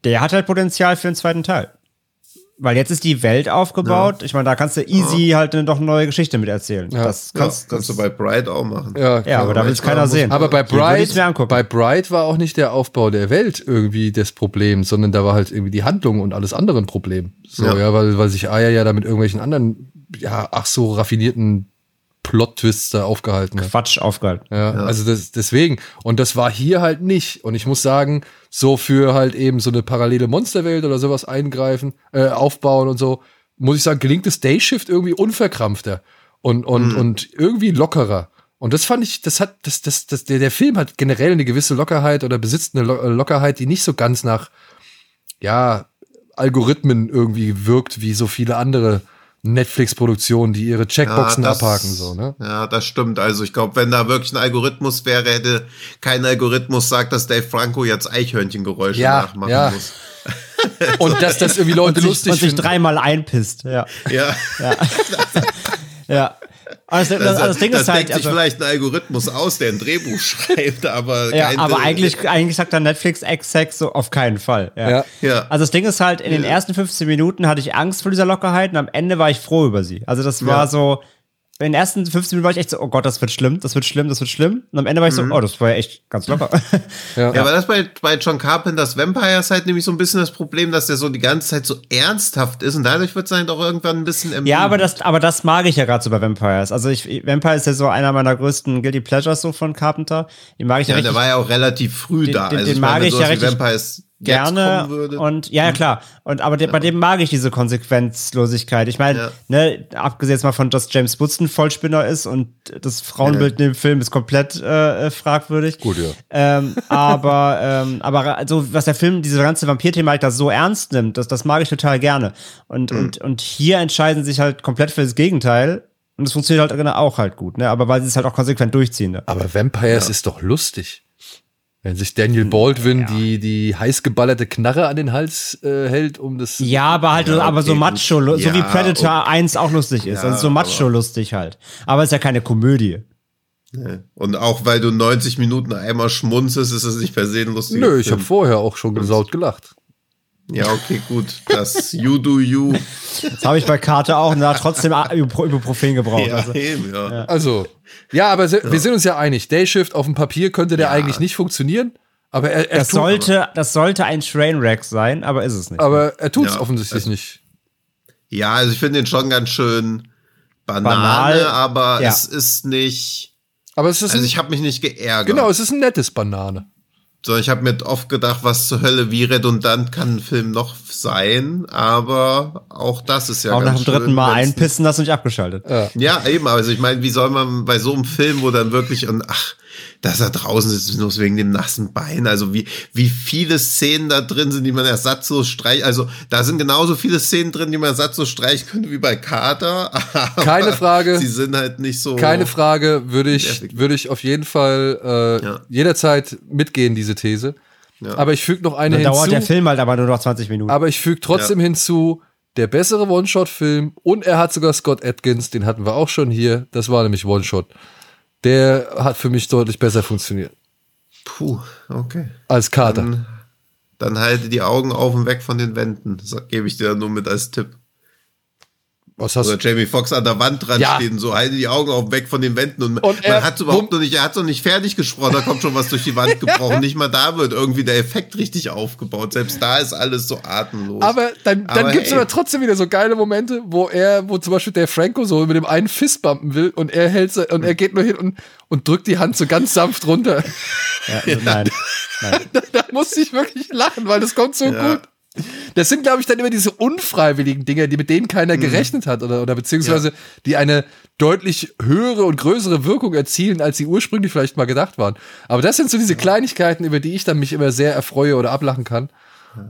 der hat halt Potenzial für den zweiten Teil. Weil jetzt ist die Welt aufgebaut. Ich meine, da kannst du easy halt eine, doch eine neue Geschichte mit erzählen. Ja. Das ja, kannst, kannst du bei Bright auch machen. Ja, Ja, aber da will es keiner sehen. Aber bei Bright, bei Bright war auch nicht der Aufbau der Welt irgendwie das Problem, sondern da war halt irgendwie die Handlung und alles andere ein Problem. So, ja, Ja. weil, weil sich Aya ja da mit irgendwelchen anderen, ja, ach so raffinierten Plot-Twists da aufgehalten hat. Quatsch aufgehalten. Ja, also das, deswegen. Und das war hier halt nicht. Und ich muss sagen, so für halt eben so eine parallele Monsterwelt oder sowas eingreifen, äh, aufbauen und so, muss ich sagen, gelingt das Dayshift irgendwie unverkrampfter und, und, und irgendwie lockerer. Und das fand ich, das hat, das, das, das, der, der Film hat generell eine gewisse Lockerheit oder besitzt eine Lo Lockerheit, die nicht so ganz nach, ja, Algorithmen irgendwie wirkt, wie so viele andere Netflix-Produktionen, die ihre Checkboxen das- abhaken, so, ne? Ja, das stimmt. Also ich glaube, wenn da wirklich ein Algorithmus wäre, hätte kein Algorithmus sagt, dass Dave Franco jetzt Eichhörnchengeräusche Ja, nachmachen ja. muss. Und dass das irgendwie Leute Und sich, lustig und sich finden. dreimal einpisst. Ja. Ja, ja. Also, das, das, das Ding das ist halt. denkt sich Also, vielleicht ein Algorithmus aus, der ein Drehbuch schreibt, aber ja, kein aber eigentlich, eigentlich sagt dann Netflix exakt so auf keinen Fall. Ja. Ja. Ja. Also das Ding ist halt, in den ersten 15 Minuten hatte ich Angst vor dieser Lockerheit und am Ende war ich froh über sie. Also das war Ja. so, in den ersten 15 Minuten war ich echt so, oh Gott, das wird schlimm, das wird schlimm, das wird schlimm. Und am Ende war ich Mhm. so, oh, das war ja echt ganz locker. Ja, aber das bei, bei John Carpenters Vampires halt nämlich so ein bisschen das Problem, dass der so die ganze Zeit so ernsthaft ist und dadurch wird es halt auch irgendwann ein bisschen ermüdend. ja, aber das, aber das mag ich ja gerade so bei Vampires. Also ich, Vampire ist ja so einer meiner größten Guilty Pleasures so von Carpenter. Den mag ich ja, ja, richtig der war ja auch relativ früh Den- da. den- also den ich meine, mag wenn ich ja wie richtig Vampires gerne und ja, ja klar und aber de, bei dem mag ich diese Konsequenzlosigkeit ich meine Ja. ne abgesehen jetzt mal von dass James Woods ein Vollspinner ist und das Frauenbild in dem Film ist komplett äh, äh, fragwürdig Gut, ja. ähm, aber ähm, aber also was der Film diese ganze Vampir-Thematik da so ernst nimmt das das mag ich total gerne und Mhm. und und hier entscheiden sie sich halt komplett für das Gegenteil und es funktioniert halt auch halt gut ne aber weil sie es halt auch konsequent durchziehen ne? Aber Vampires ist doch lustig. Wenn sich Daniel Baldwin die, die heiß geballerte Knarre an den Hals äh, hält, um das. Ja, aber halt, Ja, aber so okay, macho, gut. so wie Ja, Predator 1 auch lustig ist. Ja, also so macho lustig halt. Aber es ist ja keine Komödie. Und auch weil du 90 Minuten einmal schmunzelst, ist es nicht per se ein lustiger Nö, ich habe vorher auch schon gesaut gelacht. Ja, okay, gut. Das You Do You. Das habe ich bei Karte auch und da hat trotzdem Ibupro- Ibuprofen gebraucht. Ja, Also, eben, ja. Also, ja, aber se- wir sind uns ja einig. Dayshift auf dem Papier könnte der eigentlich nicht funktionieren, aber er, er das, tut, sollte, das sollte ein Trainwreck sein, aber ist es nicht. aber er tut's Ja, offensichtlich nicht. Ja, also ich finde den schon ganz schön Banane, Banal, aber ja. es ist nicht. Aber es ist Also ein, ich habe mich nicht geärgert. genau, es ist ein nettes Banane. So, ich habe mir oft gedacht, was zur Hölle, wie redundant kann ein Film noch sein, aber auch das ist ja auch nach ganz dem dritten schön, Mal wenn's einpissen, hast du nicht abgeschaltet. Ja, eben, also ich meine, wie soll man bei so einem Film, wo dann wirklich, und ach, dass er draußen sitzt, nur wegen dem nassen Bein. Also wie, wie viele Szenen da drin sind, die man ersatzlos streicht. Also da sind genauso viele Szenen drin, die man ersatzlos streichen könnte wie bei Carter. Keine Frage. Sie sind halt nicht so. Keine Frage, würde ich, würde ich auf jeden Fall äh, Ja. jederzeit mitgehen, diese These. Aber ich füge noch eine Dann dauert der hinzu. Film halt aber nur noch 20 Minuten. Aber ich füge trotzdem hinzu, der bessere One-Shot-Film und er hat sogar Scott Atkins, den hatten wir auch schon hier. Das war nämlich One-Shot. Der hat für mich deutlich besser funktioniert Puh, okay. als Carter. Dann, dann halte die Augen auf und weg von den Wänden. Das gebe ich dir nur mit als Tipp. Was hast Oder? Jamie Foxx an der Wand dran Ja. steht und so, halte die Augen auf weg von den Wänden und, Und er- man hat überhaupt wumm- noch nicht, er hat noch nicht fertig gesprochen, da kommt schon was durch die Wand gebrochen. Nicht mal da wird irgendwie der Effekt richtig aufgebaut. Selbst da ist alles so atemlos. Aber dann, dann gibt's hey. aber trotzdem wieder so geile Momente, wo er, wo zum Beispiel der Franco so mit dem einen Fist bumpen will und er hält und er geht nur hin und, und drückt die Hand so ganz sanft runter. ja, nein. nein. da musste ich wirklich lachen, weil das kommt so Ja. gut. Das sind, glaube ich, dann immer diese unfreiwilligen Dinge, die mit denen Mhm. keiner gerechnet hat oder, oder beziehungsweise die eine deutlich höhere und größere Wirkung erzielen, als sie ursprünglich vielleicht mal gedacht waren. Aber das sind so diese Kleinigkeiten, über die ich dann mich immer sehr erfreue oder ablachen kann.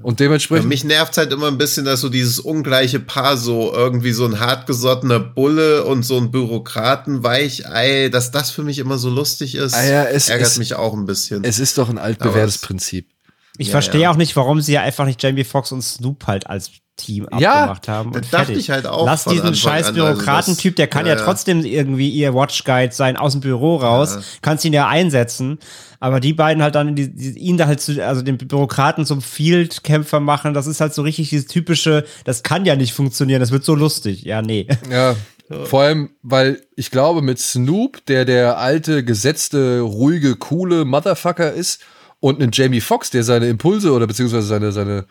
Und Ja, dementsprechend. mich nervt halt immer ein bisschen, dass so dieses ungleiche Paar so irgendwie so ein hartgesottener Bulle und so ein Bürokraten-Weichei, dass das für mich immer so lustig ist, Ah ja, es- ärgert es- mich auch ein bisschen. es ist doch ein altbewährtes es- Prinzip. Ich Ja, verstehe ja. auch nicht, warum sie ja einfach nicht Jamie Foxx und Snoop halt als Team Ja, abgemacht haben. Und das dachte fertig. ich halt auch Lass diesen Anfang scheiß an, also Bürokratentyp, der kann ja, ja, ja. trotzdem irgendwie ihr Watchguide sein aus dem Büro raus, kannst ihn ja einsetzen, aber die beiden halt dann die, die, ihn da halt zu, also den Bürokraten zum Field-Kämpfer machen, das ist halt so richtig dieses typische, das kann ja nicht funktionieren, das wird so lustig. Ja, nee. Ja. Vor allem, weil ich glaube, mit Snoop, der der alte, gesetzte, ruhige, coole Motherfucker ist, und einen Jamie Foxx, der seine Impulse oder beziehungsweise seine, seine,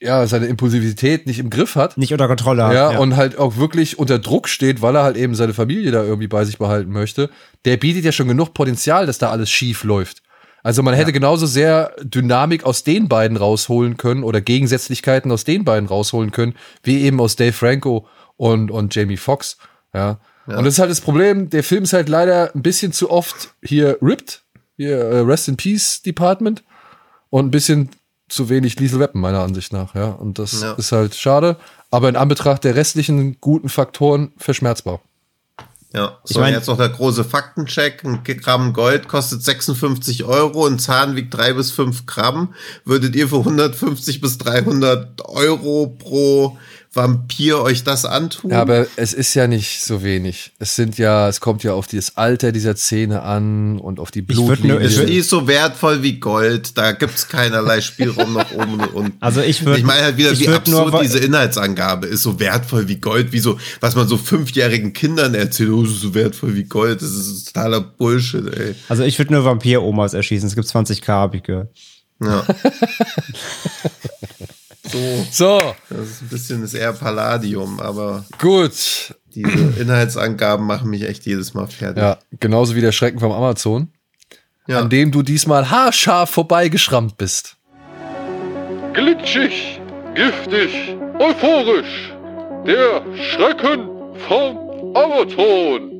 ja, seine Impulsivität nicht im Griff hat. Nicht unter Kontrolle hat. Ja, und halt auch wirklich unter Druck steht, weil er halt eben seine Familie da irgendwie bei sich behalten möchte. Der bietet ja schon genug Potenzial, dass da alles schief läuft. Also man hätte genauso sehr Dynamik aus den beiden rausholen können oder Gegensätzlichkeiten aus den beiden rausholen können, wie eben aus Dave Franco und, und Jamie Foxx. Ja. Und das ist halt das Problem, der Film ist halt leider ein bisschen zu oft hier ripped, hier äh, Rest in Peace Department und ein bisschen zu wenig Lethal Weapon meiner Ansicht nach, ja. Und das Ja. ist halt schade, aber in Anbetracht der restlichen guten Faktoren verschmerzbar. Ja, so Ich mein- jetzt noch der große Faktencheck. Ein Gramm Gold kostet 56 Euro, ein Zahn wiegt drei bis fünf Gramm. Würdet ihr für 150 bis 300 Euro pro Vampir euch das antun? Ja, aber es ist ja nicht so wenig. Es sind ja, es kommt ja auf das Alter dieser Zähne an und auf die nur- Blutlinie. ich würd- die ist so wertvoll wie Gold. Da gibt's keinerlei Spielraum nach oben und unten. Also ich würd- Ich meine halt wieder, wie nur absurd wa- diese Inhaltsangabe ist. So wertvoll wie Gold. Wie so, was man so fünfjährigen Kindern erzählt. Oh, so wertvoll wie Gold. Das ist totaler Bullshit, ey. Also ich würde nur Vampir-Omas erschießen. Es gibt 20k, hab ich gehört. Ja. so. so, Das ist ein bisschen ist eher Palladium, aber gut. diese Inhaltsangaben machen mich echt jedes Mal fertig. Ja, genauso wie der Schrecken vom Amazon, Ja. an dem du diesmal haarscharf vorbeigeschrammt bist. Glitschig, giftig, euphorisch. Der Schrecken vom Amazon.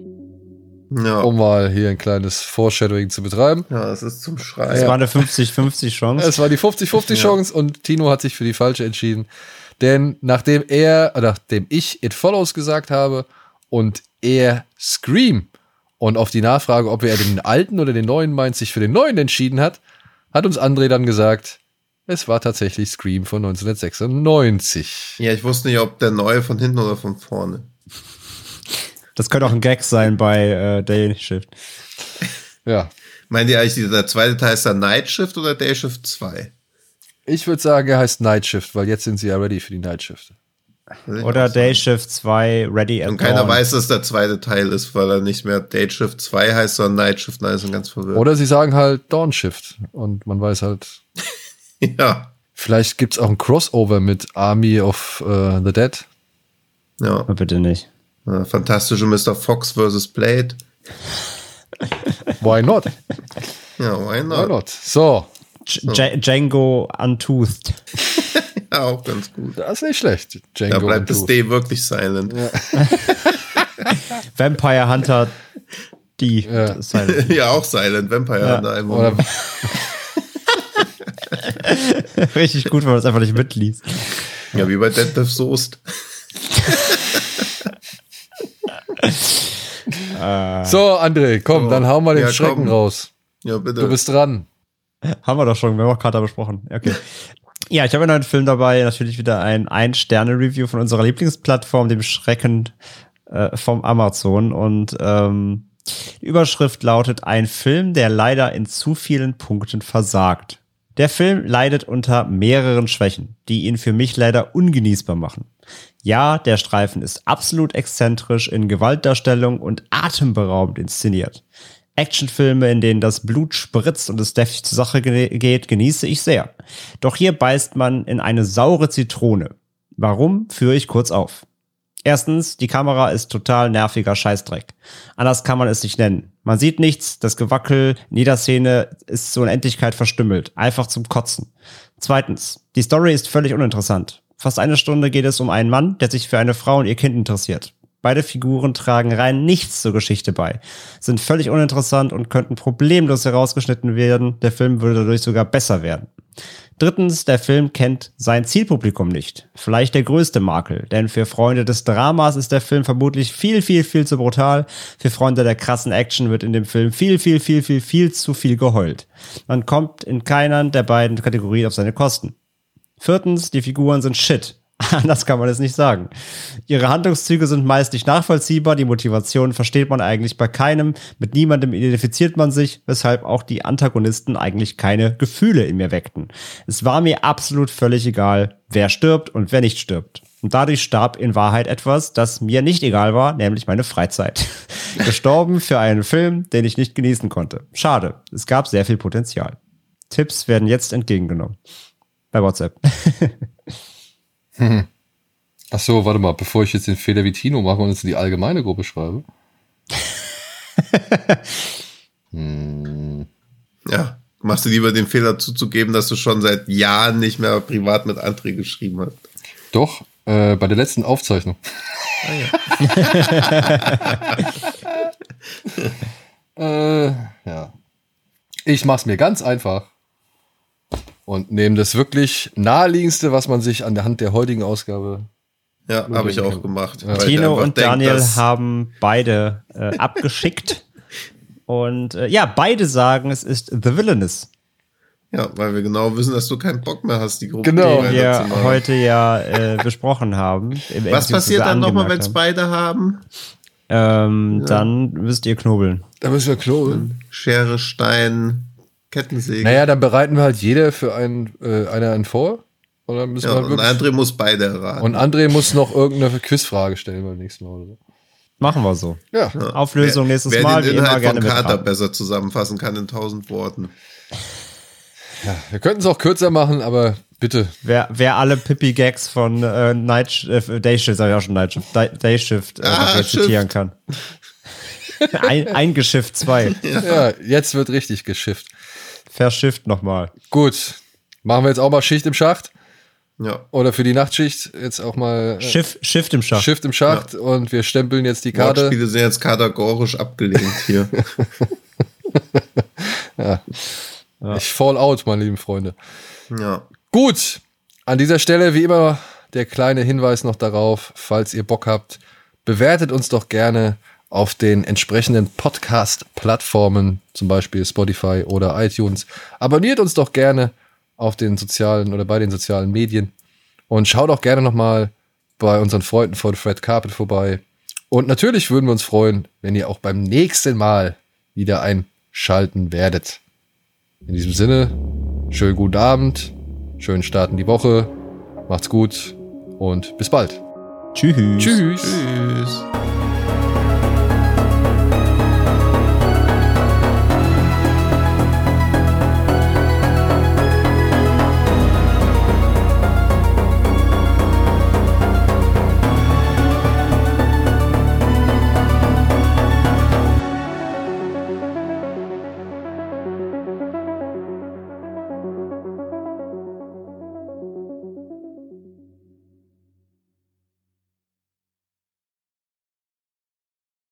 Ja. Um mal hier ein kleines Foreshadowing zu betreiben. ja, es ist zum Das Schreien. war eine 50-50 Chance. Es war die 50-50 Chance und Tino hat sich für die falsche entschieden. Denn nachdem er, oder nachdem ich It Follows gesagt habe und er Scream und auf die Nachfrage, ob er den alten oder den neuen meint, sich für den neuen entschieden hat, hat uns André dann gesagt, es war tatsächlich Scream von 1996. Ja, ich wusste nicht, ob der neue von hinten oder von vorne. Das könnte auch ein Gag sein bei äh, Day Shift. Ja. Meint ihr eigentlich, der zweite Teil ist der Night Shift oder Day Shift 2? Ich würde sagen, er heißt Night Shift, weil jetzt sind sie ja ready für die Night Shift. Oder. Day Shift 2 Ready at Und keiner Dawn. weiß, dass der zweite Teil ist, weil er nicht mehr Day Shift 2 heißt, sondern Night Shift. Nein, sind ganz verwirrt. Oder sie sagen halt Dawn Shift und man weiß halt, Ja. vielleicht gibt's auch ein Crossover mit Army of äh, the Dead. Ja. Oh, bitte nicht. Äh, Fantastische Mr. Fox vs. Blade. Why not? Ja, why Why not? not? So, J Django Untoothed. Ja, auch ganz gut. das ist nicht schlecht. Da Django bleibt das D wirklich silent. Vampire Hunter Die Ja. Silent. ja, auch Silent Vampire Ja. einem Oder. Richtig gut, wenn man das einfach nicht mitliest. Ja, wie bei Deadlift Soest. So, André, komm, So. dann hauen wir den Ja, Schrecken komm. raus. Ja, bitte. Du bist dran. Haben wir doch schon, wir haben auch gerade besprochen. Okay. Ja, ich habe einen neuen Film dabei, natürlich wieder ein Ein-Sterne-Review von unserer Lieblingsplattform, dem Schrecken äh, vom Amazon. Und ähm, die Überschrift lautet Ein Film, der leider in zu vielen Punkten versagt. Der Film leidet unter mehreren Schwächen, die ihn für mich leider ungenießbar machen. Ja, der Streifen ist absolut exzentrisch in Gewaltdarstellung und atemberaubend inszeniert. Actionfilme, in denen das Blut spritzt und es deftig zur Sache ge- geht, genieße ich sehr. Doch hier beißt man in eine saure Zitrone. Warum, führe ich kurz auf. Erstens, die Kamera ist total nerviger Scheißdreck. Anders kann man es nicht nennen. Man sieht nichts, das Gewackel in jeder Szene ist zur Unendlichkeit verstümmelt. Einfach zum Kotzen. Zweitens, die Story ist völlig uninteressant. Fast eine Stunde geht es um einen Mann, der sich für eine Frau und ihr Kind interessiert. Beide Figuren tragen rein nichts zur Geschichte bei, sind völlig uninteressant und könnten problemlos herausgeschnitten werden. Der Film würde dadurch sogar besser werden. Drittens, der Film kennt sein Zielpublikum nicht. Vielleicht der größte Makel, denn für Freunde des Dramas ist der Film vermutlich viel, viel, viel zu brutal. Für Freunde der krassen Action wird in dem Film viel, viel, viel, viel, viel zu viel geheult. Man kommt in keiner der beiden Kategorien auf seine Kosten. Viertens, die Figuren sind shit. Anders kann man es nicht sagen. Ihre Handlungszüge sind meist nicht nachvollziehbar, die Motivation versteht man eigentlich bei keinem, mit niemandem identifiziert man sich, weshalb auch die Antagonisten eigentlich keine Gefühle in mir weckten. Es war mir absolut völlig egal, wer stirbt und wer nicht stirbt. Und dadurch starb in Wahrheit etwas, das mir nicht egal war, nämlich meine Freizeit. Gestorben für einen Film, den ich nicht genießen konnte. Schade, es gab sehr viel Potenzial. Tipps werden jetzt entgegengenommen. Bei WhatsApp. Ach so, warte mal, bevor ich jetzt den Fehler wie Tino mache und es in die allgemeine Gruppe schreibe. Ja. Machst du lieber den Fehler zuzugeben, dass du schon seit Jahren nicht mehr privat mit André geschrieben hast? Doch, äh, bei der letzten Aufzeichnung. äh, ja. Ich mach's mir ganz einfach und nehme das wirklich naheliegendste, was man sich an der Hand der heutigen Ausgabe. Ja, habe ich auch gemacht. ich Tino und denk, Daniel haben beide äh, abgeschickt. Und äh, ja, beide sagen, es ist The Villainous, Ja, weil wir genau wissen, dass du keinen Bock mehr hast, die Gruppe Genau. zu wir machen. heute ja äh, besprochen haben. Was passiert dann nochmal, wenn es beide haben? ähm, Dann müsst ihr knobeln. Da müssen wir knobeln. Schere, Stein, Kettensäge. Naja, dann bereiten wir halt jeder für einen, äh, einer einen vor. Und dann müssen ja, wir und wirklich. André muss beide erraten. Und André muss noch irgendeine Quizfrage stellen beim nächsten Mal oder so. Machen wir so. Ja. Auflösung wer, nächstes wer Mal, den wie immer Inhalt gerne von Kater besser zusammenfassen kann in tausend Worten. Wir könnten es auch kürzer machen, aber bitte. Wer, wer alle Pippi-Gags von äh, Night, äh, Dayshift, sag ich auch schon Nightshift, Day- Dayshift äh, Ah, Shift. zitieren kann. Ein, eingeschifft zwei. Ja, jetzt wird richtig geschifft. Verschifft nochmal. Gut. Machen wir jetzt auch mal Schicht im Schacht. Ja. Oder für die Nachtschicht jetzt auch mal äh, Schiff, Shift im Schacht. Shift im Schacht und wir stempeln jetzt die Karte. Wortspiele sind jetzt kategorisch abgelehnt hier. Ich fall out, meine lieben Freunde. ja. Gut. An dieser Stelle wie immer der kleine Hinweis noch darauf, falls ihr Bock habt, bewertet uns doch gerne auf den entsprechenden Podcast-Plattformen, zum Beispiel Spotify oder iTunes. Abonniert uns doch gerne auf den sozialen oder bei den sozialen Medien und schaut auch gerne nochmal bei unseren Freunden von Fred Carpet vorbei. Und natürlich würden wir uns freuen, wenn ihr auch beim nächsten Mal wieder einschalten werdet. In diesem Sinne, schönen guten Abend, schönen Start in die Woche, macht's gut und bis bald. Tschüss. Tschüss. Tschüss.